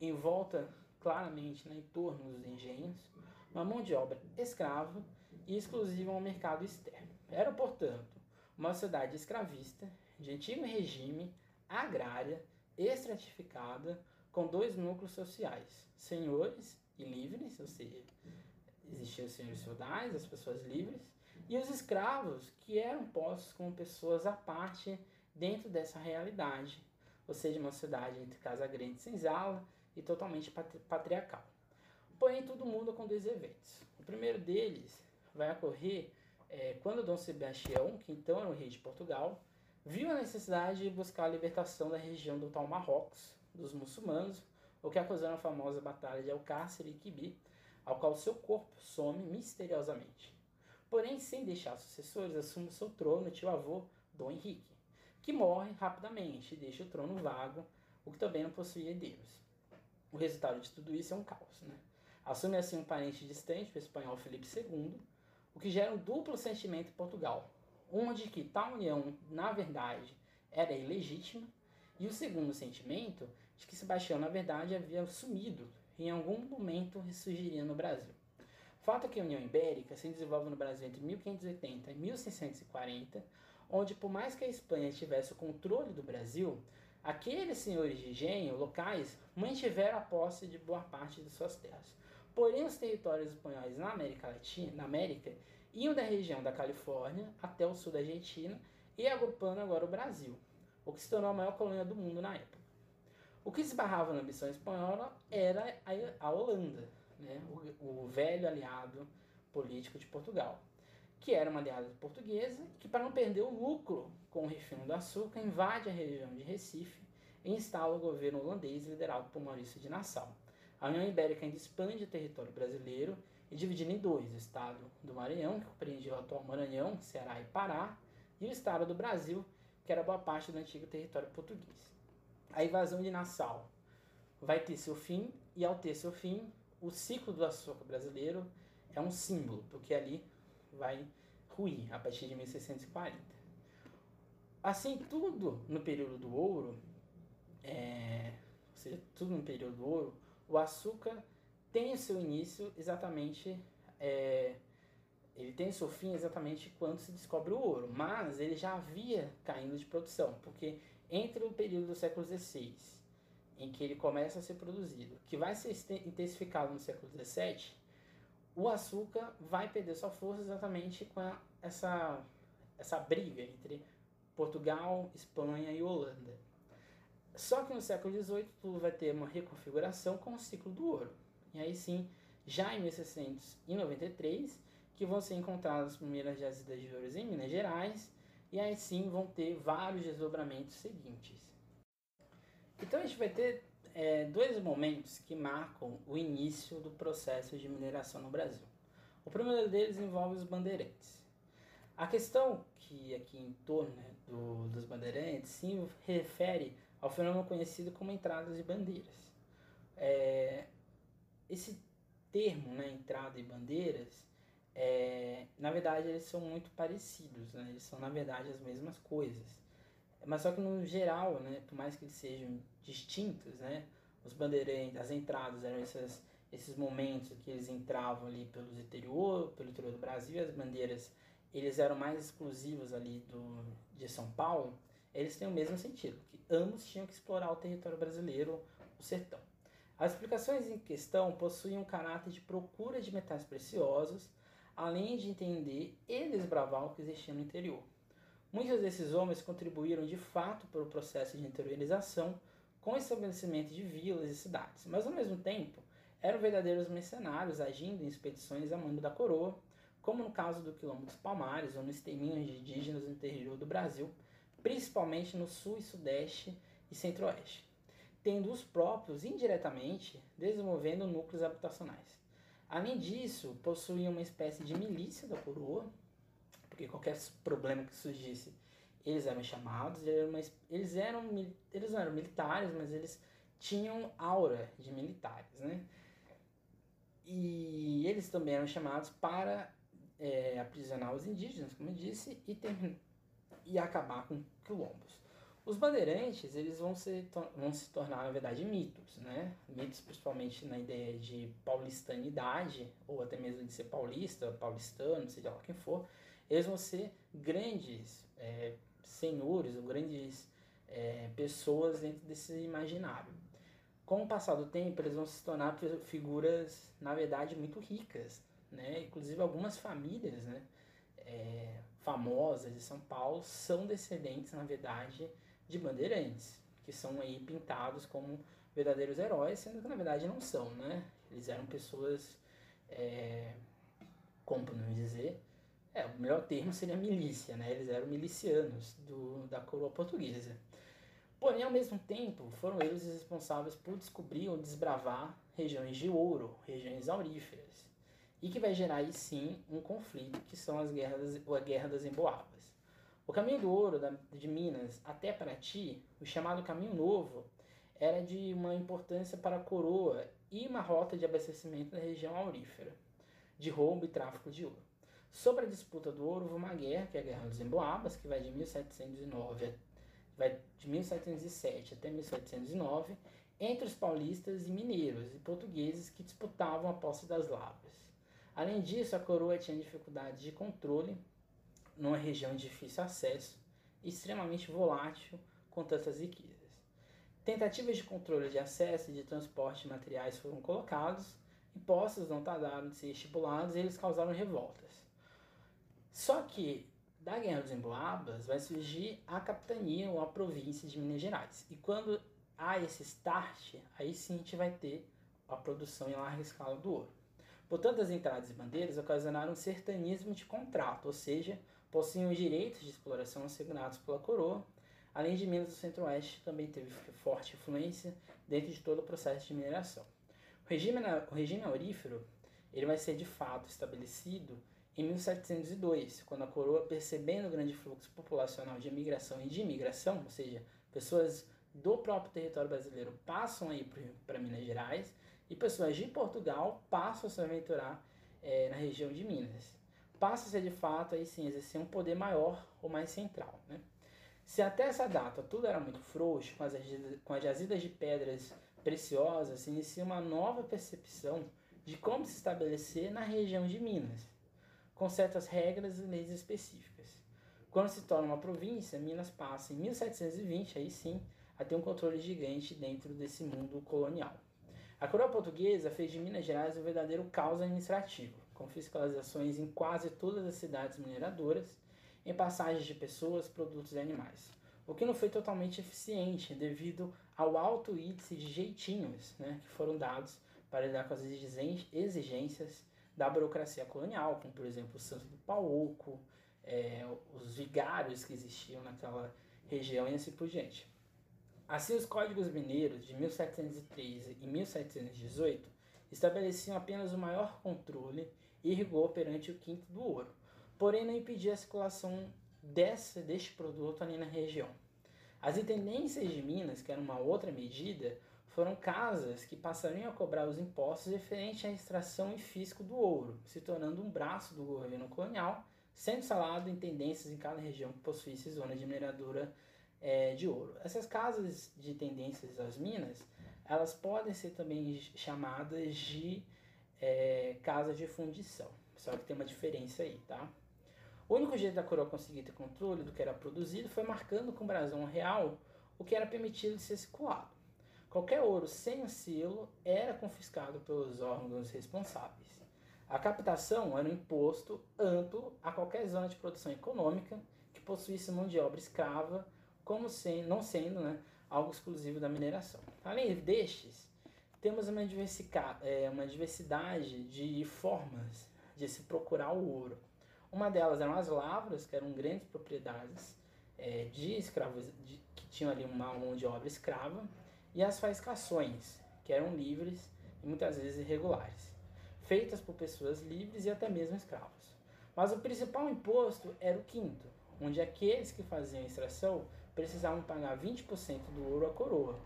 em volta, claramente, né, em torno dos engenhos, uma mão de obra escrava e exclusiva ao mercado externo. Era, portanto, uma sociedade escravista, de antigo regime, agrária, estratificada, com dois núcleos sociais, senhores e livres, ou seja, existiam os senhores feudais, as pessoas livres, e os escravos, que eram postos como pessoas à parte dentro dessa realidade, ou seja, uma sociedade entre casa grande e senzala e totalmente patriarcal. Porém, tudo muda com dois eventos. O primeiro deles vai ocorrer é, quando Dom Sebastião, que então era o rei de Portugal, viu a necessidade de buscar a libertação da região do tal Marrocos dos muçulmanos, o que acusou a famosa batalha de Alcácer e Quibi, ao qual seu corpo some misteriosamente porém sem deixar sucessores, assume seu trono tio avô Dom Henrique, que morre rapidamente e deixa o trono vago, o que também não possui herdeiros. O resultado de tudo isso é um caos. Né? Assume assim um parente distante, o espanhol Felipe II, o que gera um duplo sentimento em Portugal, um de que tal união, na verdade, era ilegítima, e o segundo sentimento de que Sebastião, na verdade, havia sumido e em algum momento ressurgiria no Brasil. Fato é que a União Ibérica se desenvolve no Brasil entre 1580 e 1640, onde por mais que a Espanha tivesse o controle do Brasil, aqueles senhores de engenho locais mantiveram a posse de boa parte de suas terras. Porém, os territórios espanhóis na América Latina, na América, iam da região da Califórnia até o sul da Argentina e agrupando agora o Brasil, o que se tornou a maior colônia do mundo na época. O que esbarrava na ambição espanhola era a Holanda, né, o, o velho aliado político de Portugal, que era uma aliada portuguesa, que para não perder o lucro com o refino do açúcar, invade a região de Recife e instala o governo holandês liderado por Maurício de Nassau. A União Ibérica ainda expande o território brasileiro e dividindo em dois, o estado do Maranhão, que compreendia o atual Maranhão, Ceará e Pará, e o estado do Brasil, que era boa parte do antigo território português. A invasão de Nassau vai ter seu fim, e ao ter seu fim, o ciclo do açúcar brasileiro é um símbolo, porque ali vai ruir a partir de 1640. Assim, tudo no período do ouro, é, ou seja, tudo no período do ouro, o açúcar tem o seu início exatamente, é, ele tem o seu fim exatamente quando se descobre o ouro, mas ele já havia caindo de produção, porque entre o período do século XVI, em que ele começa a ser produzido, que vai ser intensificado no século XVII, o açúcar vai perder sua força exatamente com a, essa, essa briga entre Portugal, Espanha e Holanda. Só que no século XVIII tudo vai ter uma reconfiguração com o ciclo do ouro. E aí sim, já em 1693, que vão ser encontradas as primeiras jazidas de ouro em Minas Gerais, e aí sim vão ter vários desdobramentos seguintes. Então a gente vai ter é, dois momentos que marcam o início do processo de mineração no Brasil. O primeiro deles envolve os bandeirantes. A questão que aqui em torno né, do, dos bandeirantes se refere ao fenômeno conhecido como entradas de bandeiras. É, esse termo, né, entrada e bandeiras, é, na verdade eles são muito parecidos, né? eles são na verdade as mesmas coisas. Mas só que no geral, né, por mais que eles sejam distintos, né, os bandeirantes, as entradas eram esses, esses momentos que eles entravam ali pelo interior, pelo interior do Brasil, as bandeiras eles eram mais exclusivos ali do, de São Paulo, eles têm o mesmo sentido, que ambos tinham que explorar o território brasileiro, o sertão. As explicações em questão possuem um caráter de procura de metais preciosos, além de entender e desbravar o que existia no interior. Muitos desses homens contribuíram de fato para o processo de interiorização com estabelecimento de vilas e cidades, mas ao mesmo tempo eram verdadeiros mercenários agindo em expedições a mando da coroa, como no caso do Quilombo dos Palmares ou nos terminhos de indígenas no interior do Brasil, principalmente no sul e sudeste e centro-oeste, tendo os próprios indiretamente desenvolvendo núcleos habitacionais. Além disso, possuíam uma espécie de milícia da coroa, porque qualquer problema que surgisse, eles eram chamados, eles eram, eles não eram militares, mas eles tinham aura de militares, né? E eles também eram chamados para é, aprisionar os indígenas, como eu disse, e, ter, e acabar com quilombos. Os bandeirantes, eles vão se, vão se tornar, na verdade, mitos, né? Mitos principalmente na ideia de paulistanidade, ou até mesmo de ser paulista, paulistano, seja lá quem for. Eles vão ser grandes é, senhores, ou grandes é, pessoas dentro desse imaginário. Com o passar do tempo, eles vão se tornar figuras, na verdade, muito ricas, né? Inclusive algumas famílias, né? É, famosas de São Paulo são descendentes, na verdade, de bandeirantes, que são aí pintados como verdadeiros heróis, sendo que na verdade não são, né? Eles eram pessoas, é, como podemos dizer, é, o melhor termo seria milícia, né? Eles eram milicianos do, da coroa portuguesa. Porém, ao mesmo tempo, foram eles os responsáveis por descobrir ou desbravar regiões de ouro, regiões auríferas, e que vai gerar aí sim um conflito, que são as guerras, a Guerra das Emboabas. O caminho do ouro de Minas até Paraty, o chamado Caminho Novo, era de uma importância para a coroa e uma rota de abastecimento da região aurífera, de roubo e tráfico de ouro. Sobre a disputa do ouro, houve uma guerra, que é a Guerra dos Emboabas, que vai de 1709 vai de 1707 até 1709, entre os paulistas e mineiros e portugueses que disputavam a posse das lavras. Além disso, a coroa tinha dificuldades de controle numa região de difícil acesso e extremamente volátil com tantas riquezas. Tentativas de controle de acesso e de transporte de materiais foram colocados, impostos não tardaram de ser estipulados e eles causaram revoltas. Só que da Guerra dos Emboabas vai surgir a capitania ou a província de Minas Gerais. E quando há esse start, aí sim a gente vai ter a produção em larga escala do ouro. Portanto, as entradas e bandeiras ocasionaram um sertanismo de contrato, ou seja, possuem os direitos de exploração assegurados pela coroa. Além de Minas do Centro-Oeste, também teve forte influência dentro de todo o processo de mineração. O regime, o regime aurífero ele vai ser de fato estabelecido em 1702, quando a coroa, percebendo o grande fluxo populacional de imigração e de imigração, ou seja, pessoas do próprio território brasileiro passam aí para Minas Gerais e pessoas de Portugal passam a se aventurar é, na região de Minas. Passa a ser de fato aí sim exercer um poder maior ou mais central. Né? Se até essa data tudo era muito frouxo, com as, com as jazidas de pedras preciosas, se inicia uma nova percepção de como se estabelecer na região de Minas, com certas regras e leis específicas. Quando se torna uma província, Minas passa em 1720, aí sim, a ter um controle gigante dentro desse mundo colonial. A coroa portuguesa fez de Minas Gerais um verdadeiro caos administrativo, com fiscalizações em quase todas as cidades mineradoras, em passagens de pessoas, produtos e animais. O que não foi totalmente eficiente devido ao alto índice de jeitinhos né, que foram dados para lidar com as exigências da burocracia colonial, como por exemplo o Santo do Pauoco, é, os vigários que existiam naquela região e assim por diante. Assim, os códigos mineiros de 1713 e 1718 estabeleciam apenas o maior controle e rigor perante o quinto do ouro, porém não impedia a circulação desse, deste produto ali na região. As intendências de Minas, que era uma outra medida, foram casas que passariam a cobrar os impostos referentes à extração e fisco do ouro, se tornando um braço do governo colonial, sendo instalado em tendências em cada região que possuísse zona de mineradura é, de ouro. Essas casas de tendências das minas, elas podem ser também chamadas de é, casas de fundição, só que tem uma diferença aí, tá? O único jeito da coroa conseguir ter controle do que era produzido foi marcando com brasão real o que era permitido de ser circulado. Qualquer ouro sem o selo era confiscado pelos órgãos responsáveis. A captação era um imposto amplo a qualquer zona de produção econômica que possuísse mão de obra escrava como sem, não sendo né, algo exclusivo da mineração. Além destes, temos uma, é, uma diversidade de formas de se procurar o ouro. Uma delas eram as lavras, que eram grandes propriedades é, de escravos, de, que tinham ali uma mão de obra escrava, e as faiscações, que eram livres e muitas vezes irregulares, feitas por pessoas livres e até mesmo escravos. Mas o principal imposto era o quinto, onde aqueles que faziam extração precisavam pagar 20% do ouro à coroa.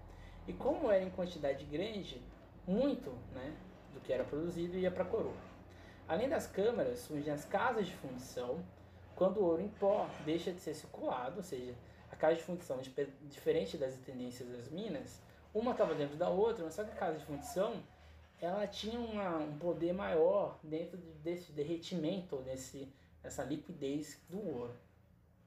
E como era em quantidade grande, muito né, do que era produzido ia para a coroa. Além das câmaras, surgem as casas de fundição, quando o ouro em pó deixa de ser circulado, ou seja, a casa de fundição, diferente das tendências das minas, uma estava dentro da outra, mas só que a casa de fundição ela tinha uma, um poder maior dentro desse derretimento, desse, dessa liquidez do ouro.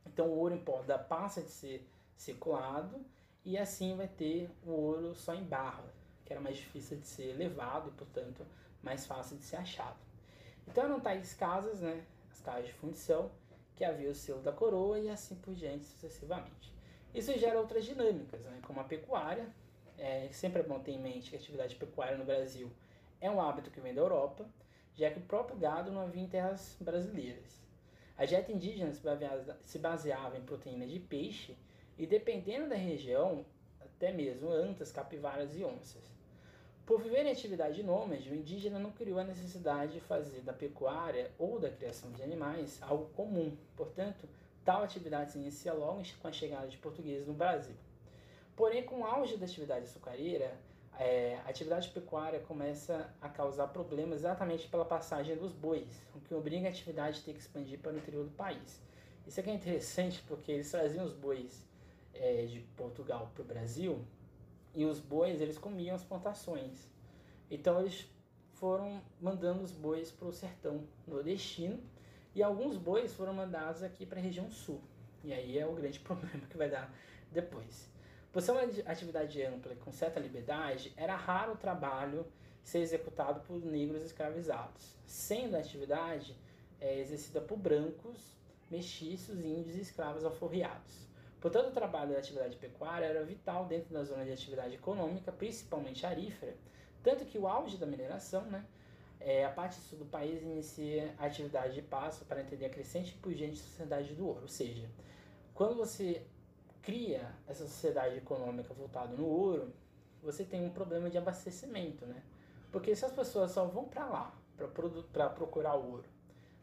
Então o ouro em pó passa de ser circulado e assim vai ter o ouro só em barra, que era mais difícil de ser levado e, portanto, mais fácil de ser achado. Então eram tais casas, né, as casas de fundição, que havia o selo da coroa e assim por diante sucessivamente. Isso gera outras dinâmicas, né, como a pecuária. É, sempre é bom ter em mente que a atividade pecuária no Brasil é um hábito que vem da Europa, já que o próprio gado não havia em terras brasileiras. A dieta indígena se baseava em proteínas de peixe e, dependendo da região, até mesmo antas, capivaras e onças. Por viver em atividade nômade, o indígena não criou a necessidade de fazer da pecuária ou da criação de animais algo comum. Portanto, tal atividade se inicia logo com a chegada de portugueses no Brasil. Porém, com o auge da atividade açucareira, é, a atividade pecuária começa a causar problemas exatamente pela passagem dos bois, o que obriga a atividade a ter que expandir para o interior do país. Isso aqui é interessante porque eles traziam os bois é, de Portugal para o Brasil e os bois eles comiam as plantações. Então eles foram mandando os bois para o sertão nordestino e alguns bois foram mandados aqui para a região sul. E aí é o grande problema que vai dar depois. Por ser uma atividade ampla com certa liberdade, era raro o trabalho ser executado por negros escravizados, sendo a atividade é, exercida por brancos, mestiços, índios e escravos alforriados. Portanto, o trabalho da atividade pecuária era vital dentro da zona de atividade econômica, principalmente arífera, tanto que o auge da mineração, né, é, a parte sul do país inicia a atividade de passo para entender a crescente e pungente sociedade do ouro. Ou seja, quando você cria essa sociedade econômica voltada no ouro, você tem um problema de abastecimento, né? Porque se as pessoas só vão para lá para procurar ouro,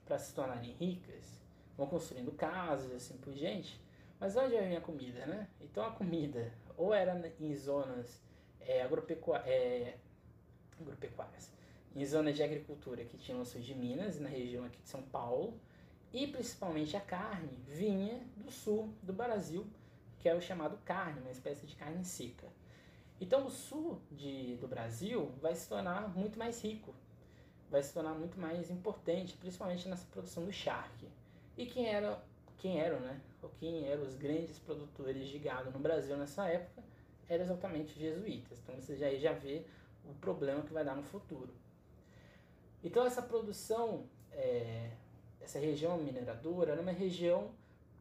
para se tornarem ricas, vão construindo casas assim por diante, mas onde vai vir a comida, né? Então a comida ou era em zonas é, é, agropecuárias, em zonas de agricultura que tinham sul de Minas, na região aqui de São Paulo, e principalmente a carne vinha do sul do Brasil, que é o chamado carne, uma espécie de carne seca. Então o sul de, do Brasil vai se tornar muito mais rico, vai se tornar muito mais importante, principalmente nessa produção do charque. E quem era, quem eram, né? Ou quem eram os grandes produtores de gado no Brasil nessa época? Eram exatamente os jesuítas. Então você já, já vê o problema que vai dar no futuro. Então essa produção, é, essa região mineradora era uma região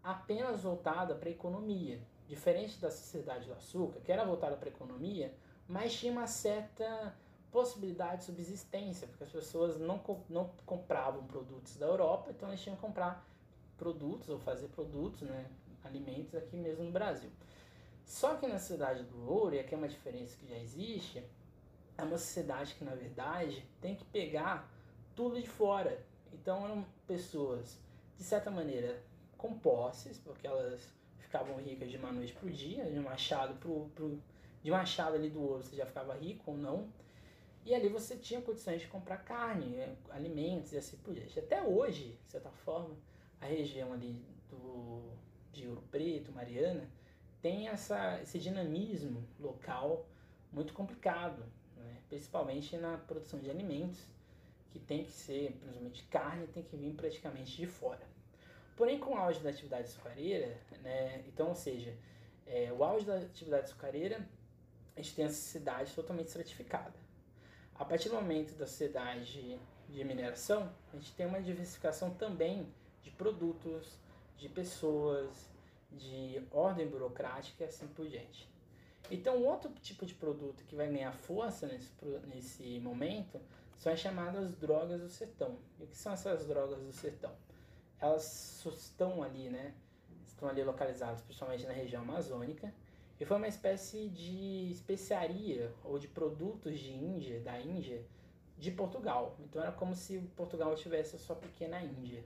apenas voltada para a economia, diferente da sociedade do açúcar, que era voltada para a economia, mas tinha uma certa possibilidade de subsistência, porque as pessoas não, não compravam produtos da Europa, então eles tinham que comprar produtos ou fazer produtos, né, alimentos aqui mesmo no Brasil. Só que na cidade do ouro, e aqui é uma diferença que já existe, é uma sociedade que na verdade tem que pegar tudo de fora. Então eram pessoas, de certa maneira, com posses, porque elas ficavam ricas de uma noite para o dia, de um machado pro, pro, de um machado ali do ouro você já ficava rico ou não. E ali você tinha condições de comprar carne, é, alimentos e assim por diante. Até hoje, de certa forma, a região ali do, de Ouro Preto, Mariana, tem essa, esse dinamismo local muito complicado, né? principalmente na produção de alimentos, que tem que ser, principalmente carne, tem que vir praticamente de fora. Porém, com o auge da atividade açucareira, né, então, ou seja, é, o auge da atividade açucareira, a gente tem essa cidade totalmente estratificada. A partir do momento da sociedade de mineração, a gente tem uma diversificação também de produtos, de pessoas, de ordem burocrática e assim por diante. Então, outro tipo de produto que vai ganhar força nesse, nesse momento são as chamadas drogas do sertão. E o que são essas drogas do sertão? Elas estão ali, né? Estão ali localizadas principalmente na região amazônica. E foi uma espécie de especiaria ou de produtos de Índia, da Índia, de Portugal. Então era como se Portugal tivesse a sua pequena Índia.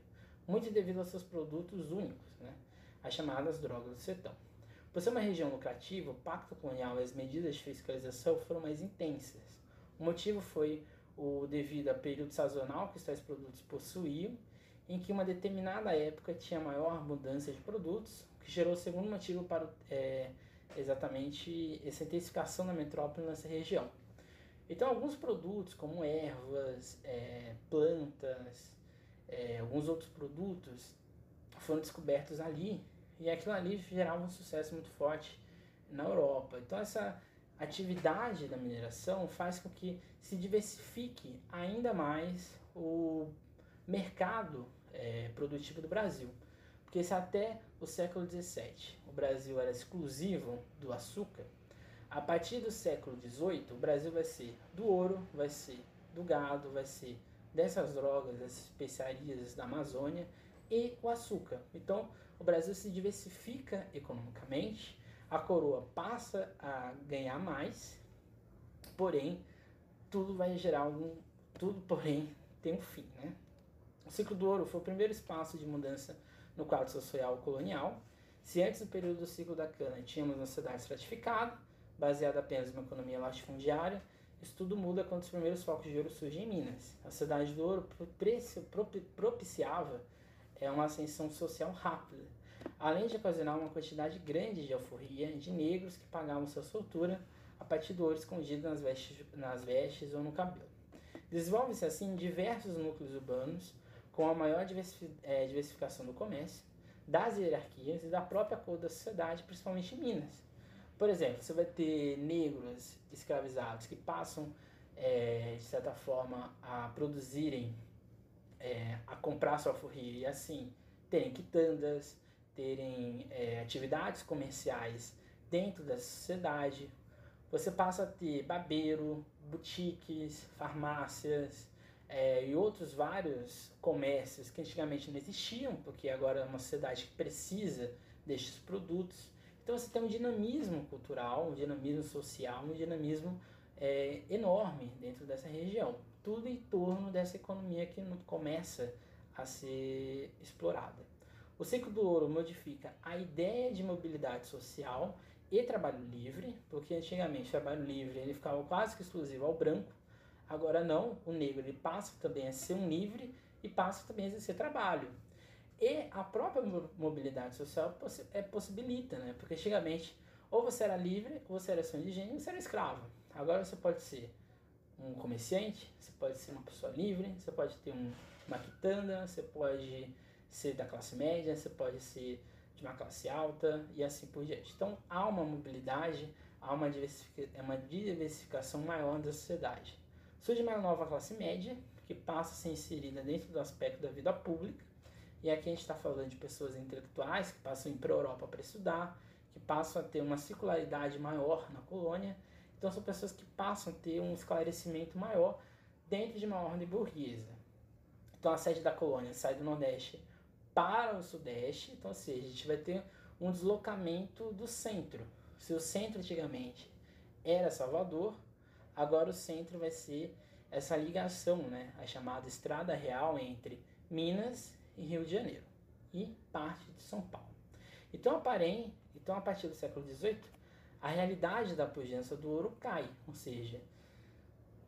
Muito devido aos seus produtos únicos, né? As chamadas drogas do sertão. Por ser uma região lucrativa, o pacto colonial e as medidas de fiscalização foram mais intensas. O motivo foi o devido ao período sazonal que tais produtos possuíam em que uma determinada época tinha maior abundância de produtos, que gerou o segundo motivo para é, exatamente essa intensificação da metrópole nessa região. Então, alguns produtos, como ervas, é, plantas, é, alguns outros produtos, foram descobertos ali, e aquilo ali gerava um sucesso muito forte na Europa. Então, essa atividade da mineração faz com que se diversifique ainda mais o mercado é, produtivo do Brasil. Porque se até o século XVII o Brasil era exclusivo do açúcar, a partir do século XVIII o Brasil vai ser do ouro, vai ser do gado, vai ser dessas drogas, dessas especiarias da Amazônia e o açúcar. Então o Brasil se diversifica economicamente, a coroa passa a ganhar mais, porém tudo vai gerar algum, tudo porém tem um fim, né? O ciclo do ouro foi o primeiro espaço de mudança no quadro social colonial. Se antes do período do ciclo da cana tínhamos uma sociedade estratificada, baseada apenas em uma economia latifundiária, isso tudo muda quando os primeiros focos de ouro surgem em Minas. A cidade do ouro propiciava é, uma ascensão social rápida, além de ocasionar uma quantidade grande de alforria de negros que pagavam sua soltura a partir do ouro escondido nas vestes, nas vestes ou no cabelo. Desenvolve-se assim diversos núcleos urbanos, com a maior é, diversificação do comércio, das hierarquias e da própria cor da sociedade, principalmente em Minas. Por exemplo, você vai ter negros escravizados que passam, é, de certa forma, a produzirem, é, a comprar sua forria e assim terem quitandas, terem é, atividades comerciais dentro da sociedade. Você passa a ter barbeiro, boutiques, farmácias, é, e outros vários comércios que antigamente não existiam, porque agora é uma sociedade que precisa destes produtos. Então você tem um dinamismo cultural, um dinamismo social, um dinamismo é, enorme dentro dessa região. Tudo em torno dessa economia que começa a ser explorada. O ciclo do ouro modifica a ideia de mobilidade social e trabalho livre, porque antigamente o trabalho livre ele ficava quase que exclusivo ao branco, agora não, o negro ele passa também a ser um livre e passa também a exercer trabalho. E a própria mobilidade social é, possibilita, né? Porque antigamente ou você era livre, ou você era seu indigente, ou você era escravo. Agora você pode ser um comerciante, você pode ser uma pessoa livre, você pode ter um, uma quitanda, você pode ser da classe média, você pode ser de uma classe alta e assim por diante. Então há uma mobilidade, há uma, é uma diversificação maior da sociedade. Surge uma nova classe média que passa a ser inserida dentro do aspecto da vida pública. E aqui a gente está falando de pessoas intelectuais que passam para a Europa para estudar, que passam a ter uma circularidade maior na colônia. Então são pessoas que passam a ter um esclarecimento maior dentro de uma ordem burguesa. Então a sede da colônia sai do Nordeste para o Sudeste, então ou seja, a gente vai ter um deslocamento do centro. Se o centro antigamente era Salvador, agora o centro vai ser essa ligação, né, a chamada Estrada Real entre Minas e Rio de Janeiro e parte de São Paulo. Então, aparém, então a partir do século XVIII, a realidade da pujança do ouro cai, ou seja,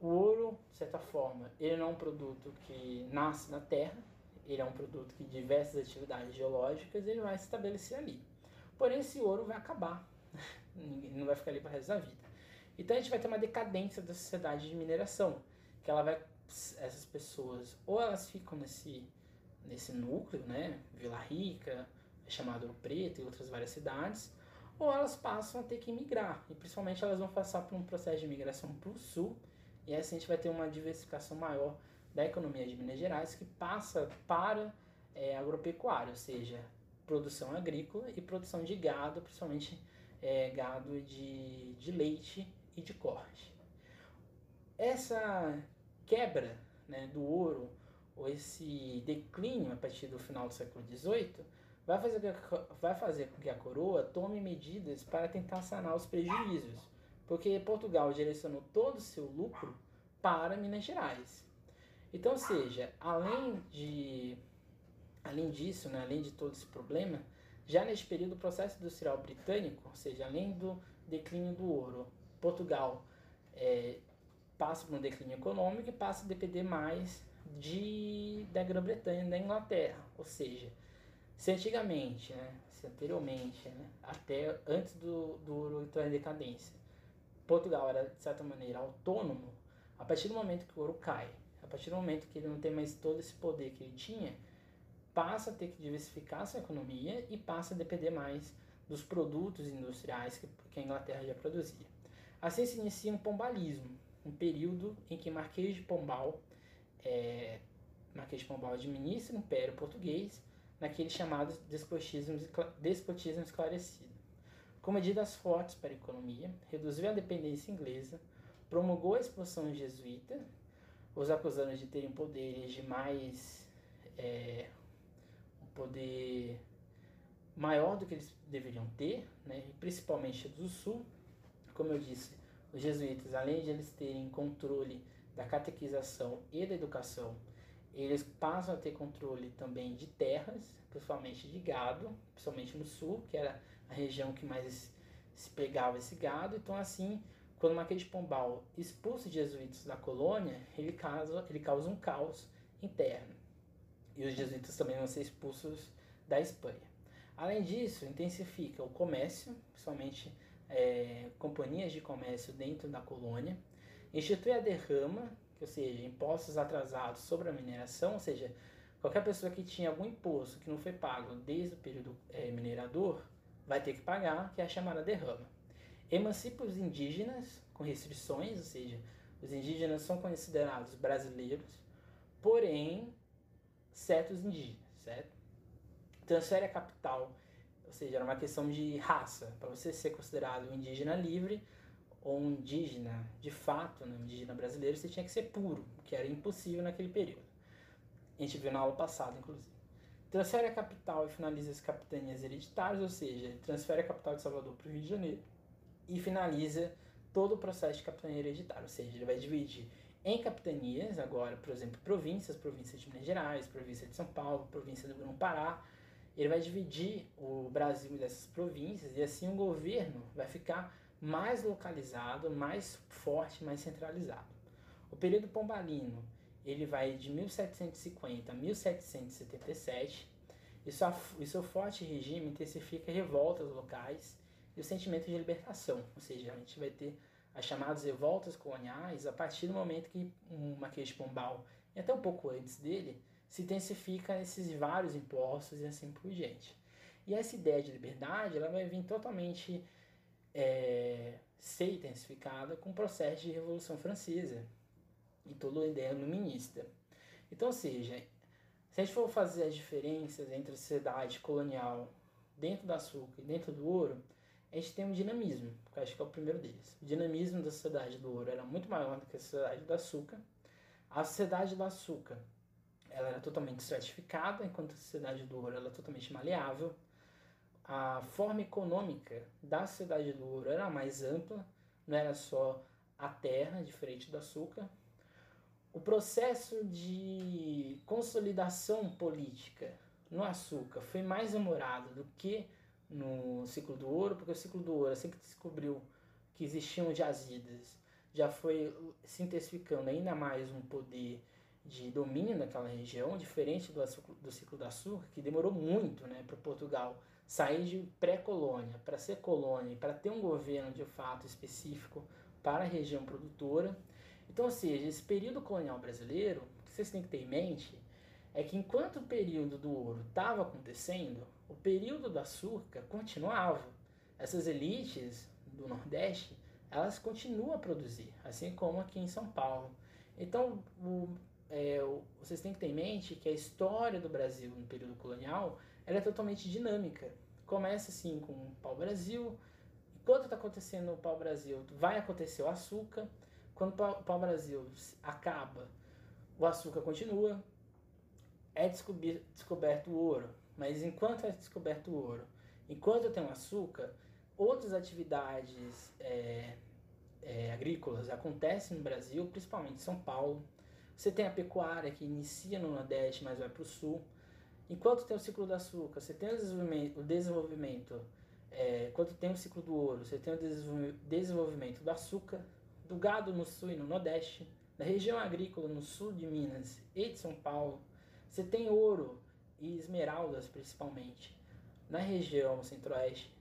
o ouro, de certa forma, ele não é um produto que nasce na terra, ele é um produto que diversas atividades geológicas ele vai se estabelecer ali. Porém, esse ouro vai acabar, não vai ficar ali para o resto da vida. Então a gente vai ter uma decadência da sociedade de mineração, que ela vai essas pessoas ou elas ficam nesse nesse núcleo, né, Vila Rica, chamado Ouro Preto e outras várias cidades, ou elas passam a ter que migrar, e principalmente elas vão passar por um processo de migração para o sul, e assim a gente vai ter uma diversificação maior da economia de Minas Gerais que passa para é, agropecuária, ou seja, produção agrícola e produção de gado, principalmente é, gado de, de leite e de corte. Essa quebra né, do ouro, ou esse declínio a partir do final do século XVIII, vai fazer, vai fazer com que a coroa tome medidas para tentar sanar os prejuízos, porque Portugal direcionou todo o seu lucro para Minas Gerais. Então, seja, além de além disso, né, além de todo esse problema, já neste período o processo industrial britânico, ou seja, além do declínio do ouro, Portugal é, passa por um declínio econômico e passa a depender mais de, da Grã-Bretanha, da Inglaterra. Ou seja, se antigamente, né, se anteriormente, né, até antes do, do ouro entrar em decadência, Portugal era de certa maneira autônomo, a partir do momento que o ouro cai, a partir do momento que ele não tem mais todo esse poder que ele tinha, passa a ter que diversificar sua economia e passa a depender mais dos produtos industriais que, que a Inglaterra já produzia. Assim se inicia um pombalismo, um período em que Marquês de Pombal, é, Marquês de Pombal administra o Império Português naquele chamado despotismo, despotismo esclarecido. Com medidas fortes para a economia, reduziu a dependência inglesa, promulgou a expulsão jesuíta, os acusando de terem poderes de mais é, um poder maior do que eles deveriam ter, né, principalmente do sul. Como eu disse, os jesuítas, além de eles terem controle da catequização e da educação, eles passam a ter controle também de terras, principalmente de gado, principalmente no sul, que era a região que mais se pegava esse gado. Então, assim, quando Marquês de Pombal expulsa os jesuítas da colônia, ele causa, ele causa um caos interno. E os jesuítas também vão ser expulsos da Espanha. Além disso, intensifica o comércio, principalmente é, companhias de comércio dentro da colônia, institui a derrama, ou seja, impostos atrasados sobre a mineração, ou seja, qualquer pessoa que tinha algum imposto que não foi pago desde o período é, minerador vai ter que pagar, que é a chamada derrama. Emancipa os indígenas com restrições, ou seja, os indígenas são considerados brasileiros, porém certos indígenas, certo? Transfere a capital, ou seja, era uma questão de raça, para você ser considerado um indígena livre, ou um indígena de fato, né, um indígena brasileiro, você tinha que ser puro, que era impossível naquele período. A gente viu na aula passada, inclusive. Transfere a capital e finaliza as capitanias hereditárias, ou seja, transfere a capital de Salvador para o Rio de Janeiro e finaliza todo o processo de capitania hereditária, ou seja, ele vai dividir em capitanias, agora, por exemplo, províncias, província de Minas Gerais, província de São Paulo, província do Grão-Pará. Ele vai dividir o Brasil dessas províncias e assim o governo vai ficar mais localizado, mais forte, mais centralizado. O período pombalino ele vai de 1750 a 1777 e, sua, e seu forte regime intensifica revoltas locais e o sentimento de libertação, ou seja, a gente vai ter as chamadas revoltas coloniais a partir do momento que Marquês de Pombal, e até um pouco antes dele, se intensifica esses vários impostos e assim por diante. E essa ideia de liberdade ela vai vir totalmente é, ser intensificada com o processo de Revolução Francesa e toda a ideia iluminista. Então, ou seja, se a gente for fazer as diferenças entre a sociedade colonial dentro do açúcar e dentro do ouro, a gente tem um dinamismo, que eu acho que é o primeiro deles. O dinamismo da sociedade do ouro era muito maior do que a sociedade do açúcar. A sociedade do açúcar ela era totalmente estratificada, enquanto a sociedade do ouro era totalmente maleável. A forma econômica da sociedade do ouro era mais ampla, não era só a terra, diferente do açúcar. O processo de consolidação política no açúcar foi mais demorado do que no ciclo do ouro, porque o ciclo do ouro, assim que descobriu que existiam jazidas, já foi se intensificando ainda mais um poder de domínio naquela região, diferente do, do ciclo do açúcar, que demorou muito né, para Portugal sair de pré-colônia para ser colônia, para ter um governo de fato específico para a região produtora. Então, ou seja, esse período colonial brasileiro, o que vocês têm que ter em mente é que enquanto o período do ouro estava acontecendo, o período do açúcar continuava. Essas elites do Nordeste, elas continuam a produzir, assim como aqui em São Paulo. Então, o, é, vocês têm que ter em mente que a história do Brasil no período colonial ela é totalmente dinâmica. Começa assim com o pau-brasil. Enquanto está acontecendo o pau-brasil, vai acontecer o açúcar. Quando o pau-brasil acaba, o açúcar continua. É descoberto o ouro mas enquanto é descoberto o ouro, enquanto tem o açúcar, outras atividades é, é, agrícolas acontecem no Brasil, principalmente em São Paulo. Você tem a pecuária que inicia no Nordeste, mas vai para o Sul. Enquanto tem o ciclo do açúcar, você tem o desenvolvimento, o desenvolvimento é, enquanto tem o ciclo do ouro, você tem o desenvolvimento do açúcar, do gado no Sul e no Nordeste, da região agrícola no Sul de Minas e de São Paulo. Você tem ouro e esmeraldas principalmente. Na região centro-oeste,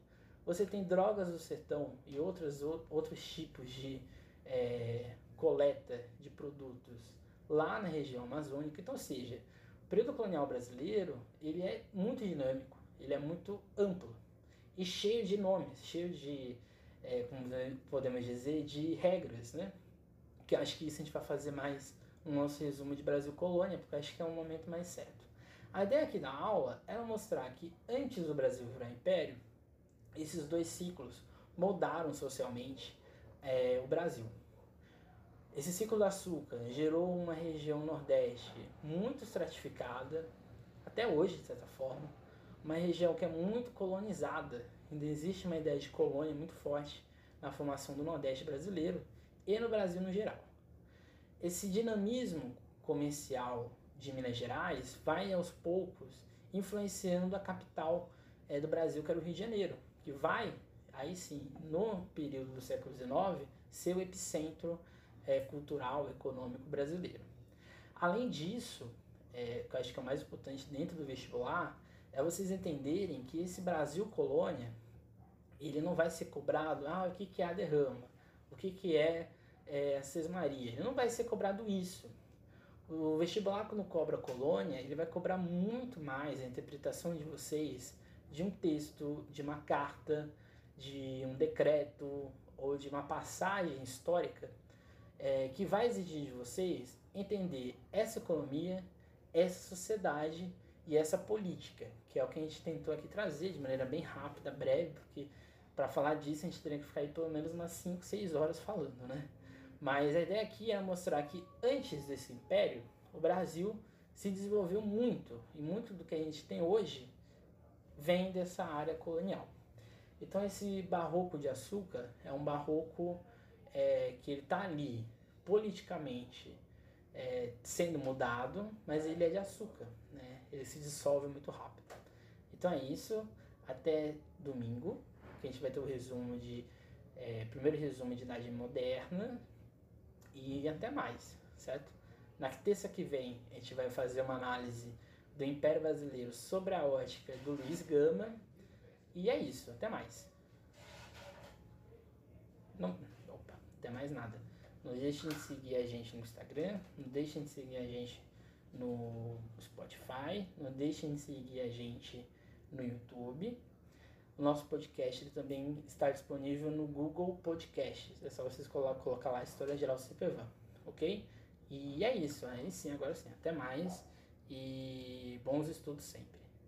você tem drogas do sertão e outros, outros tipos de é, coleta de produtos lá na região amazônica. Então, ou seja, o período colonial brasileiro ele é muito dinâmico, ele é muito amplo e cheio de nomes, cheio de, é, como podemos dizer, de regras, né? Que acho que isso a gente vai fazer mais no nosso resumo de Brasil Colônia, porque acho que é um momento mais certo. A ideia aqui da aula era mostrar que antes do Brasil virar império, esses dois ciclos moldaram socialmente é, o Brasil. Esse ciclo do açúcar gerou uma região nordeste muito estratificada, até hoje, de certa forma, uma região que é muito colonizada. Ainda existe uma ideia de colônia muito forte na formação do Nordeste brasileiro e no Brasil no geral. Esse dinamismo comercial de Minas Gerais vai aos poucos influenciando a capital é, do Brasil, que era o Rio de Janeiro, que vai, aí sim, no período do século XIX, ser o epicentro é, cultural, econômico brasileiro. Além disso, é, que eu acho que é o mais importante dentro do vestibular, é vocês entenderem que esse Brasil colônia, ele não vai ser cobrado, ah, o que, que é a derrama, o que, que é, é a sesmaria, ele não vai ser cobrado isso. O vestibular, quando cobra colônia, ele vai cobrar muito mais a interpretação de vocês de um texto, de uma carta, de um decreto ou de uma passagem histórica é, que vai exigir de vocês entender essa economia, essa sociedade e essa política, que é o que a gente tentou aqui trazer de maneira bem rápida, breve, porque para falar disso a gente teria que ficar aí pelo menos umas 5, 6 horas falando, né? Mas a ideia aqui é mostrar que antes desse império, o Brasil se desenvolveu muito, e muito do que a gente tem hoje vem dessa área colonial. Então esse barroco de açúcar é um barroco é, que ele está ali politicamente é, sendo mudado, mas ele é de açúcar, né? Ele se dissolve muito rápido. Então é isso. Até domingo, que a gente vai ter o resumo de é, primeiro resumo de idade moderna e até mais, certo? Na terça que vem a gente vai fazer uma análise do Império Brasileiro sobre a ótica do Luiz Gama e é isso. Até mais. Não, até mais nada. Não deixem de seguir a gente no Instagram, não deixem de seguir a gente no Spotify, não deixem de seguir a gente no YouTube. O nosso podcast também está disponível no Google Podcasts. É só vocês colocar lá a História Geral CPVAN, ok? E é isso, aí sim, agora sim. Até mais e bons estudos sempre.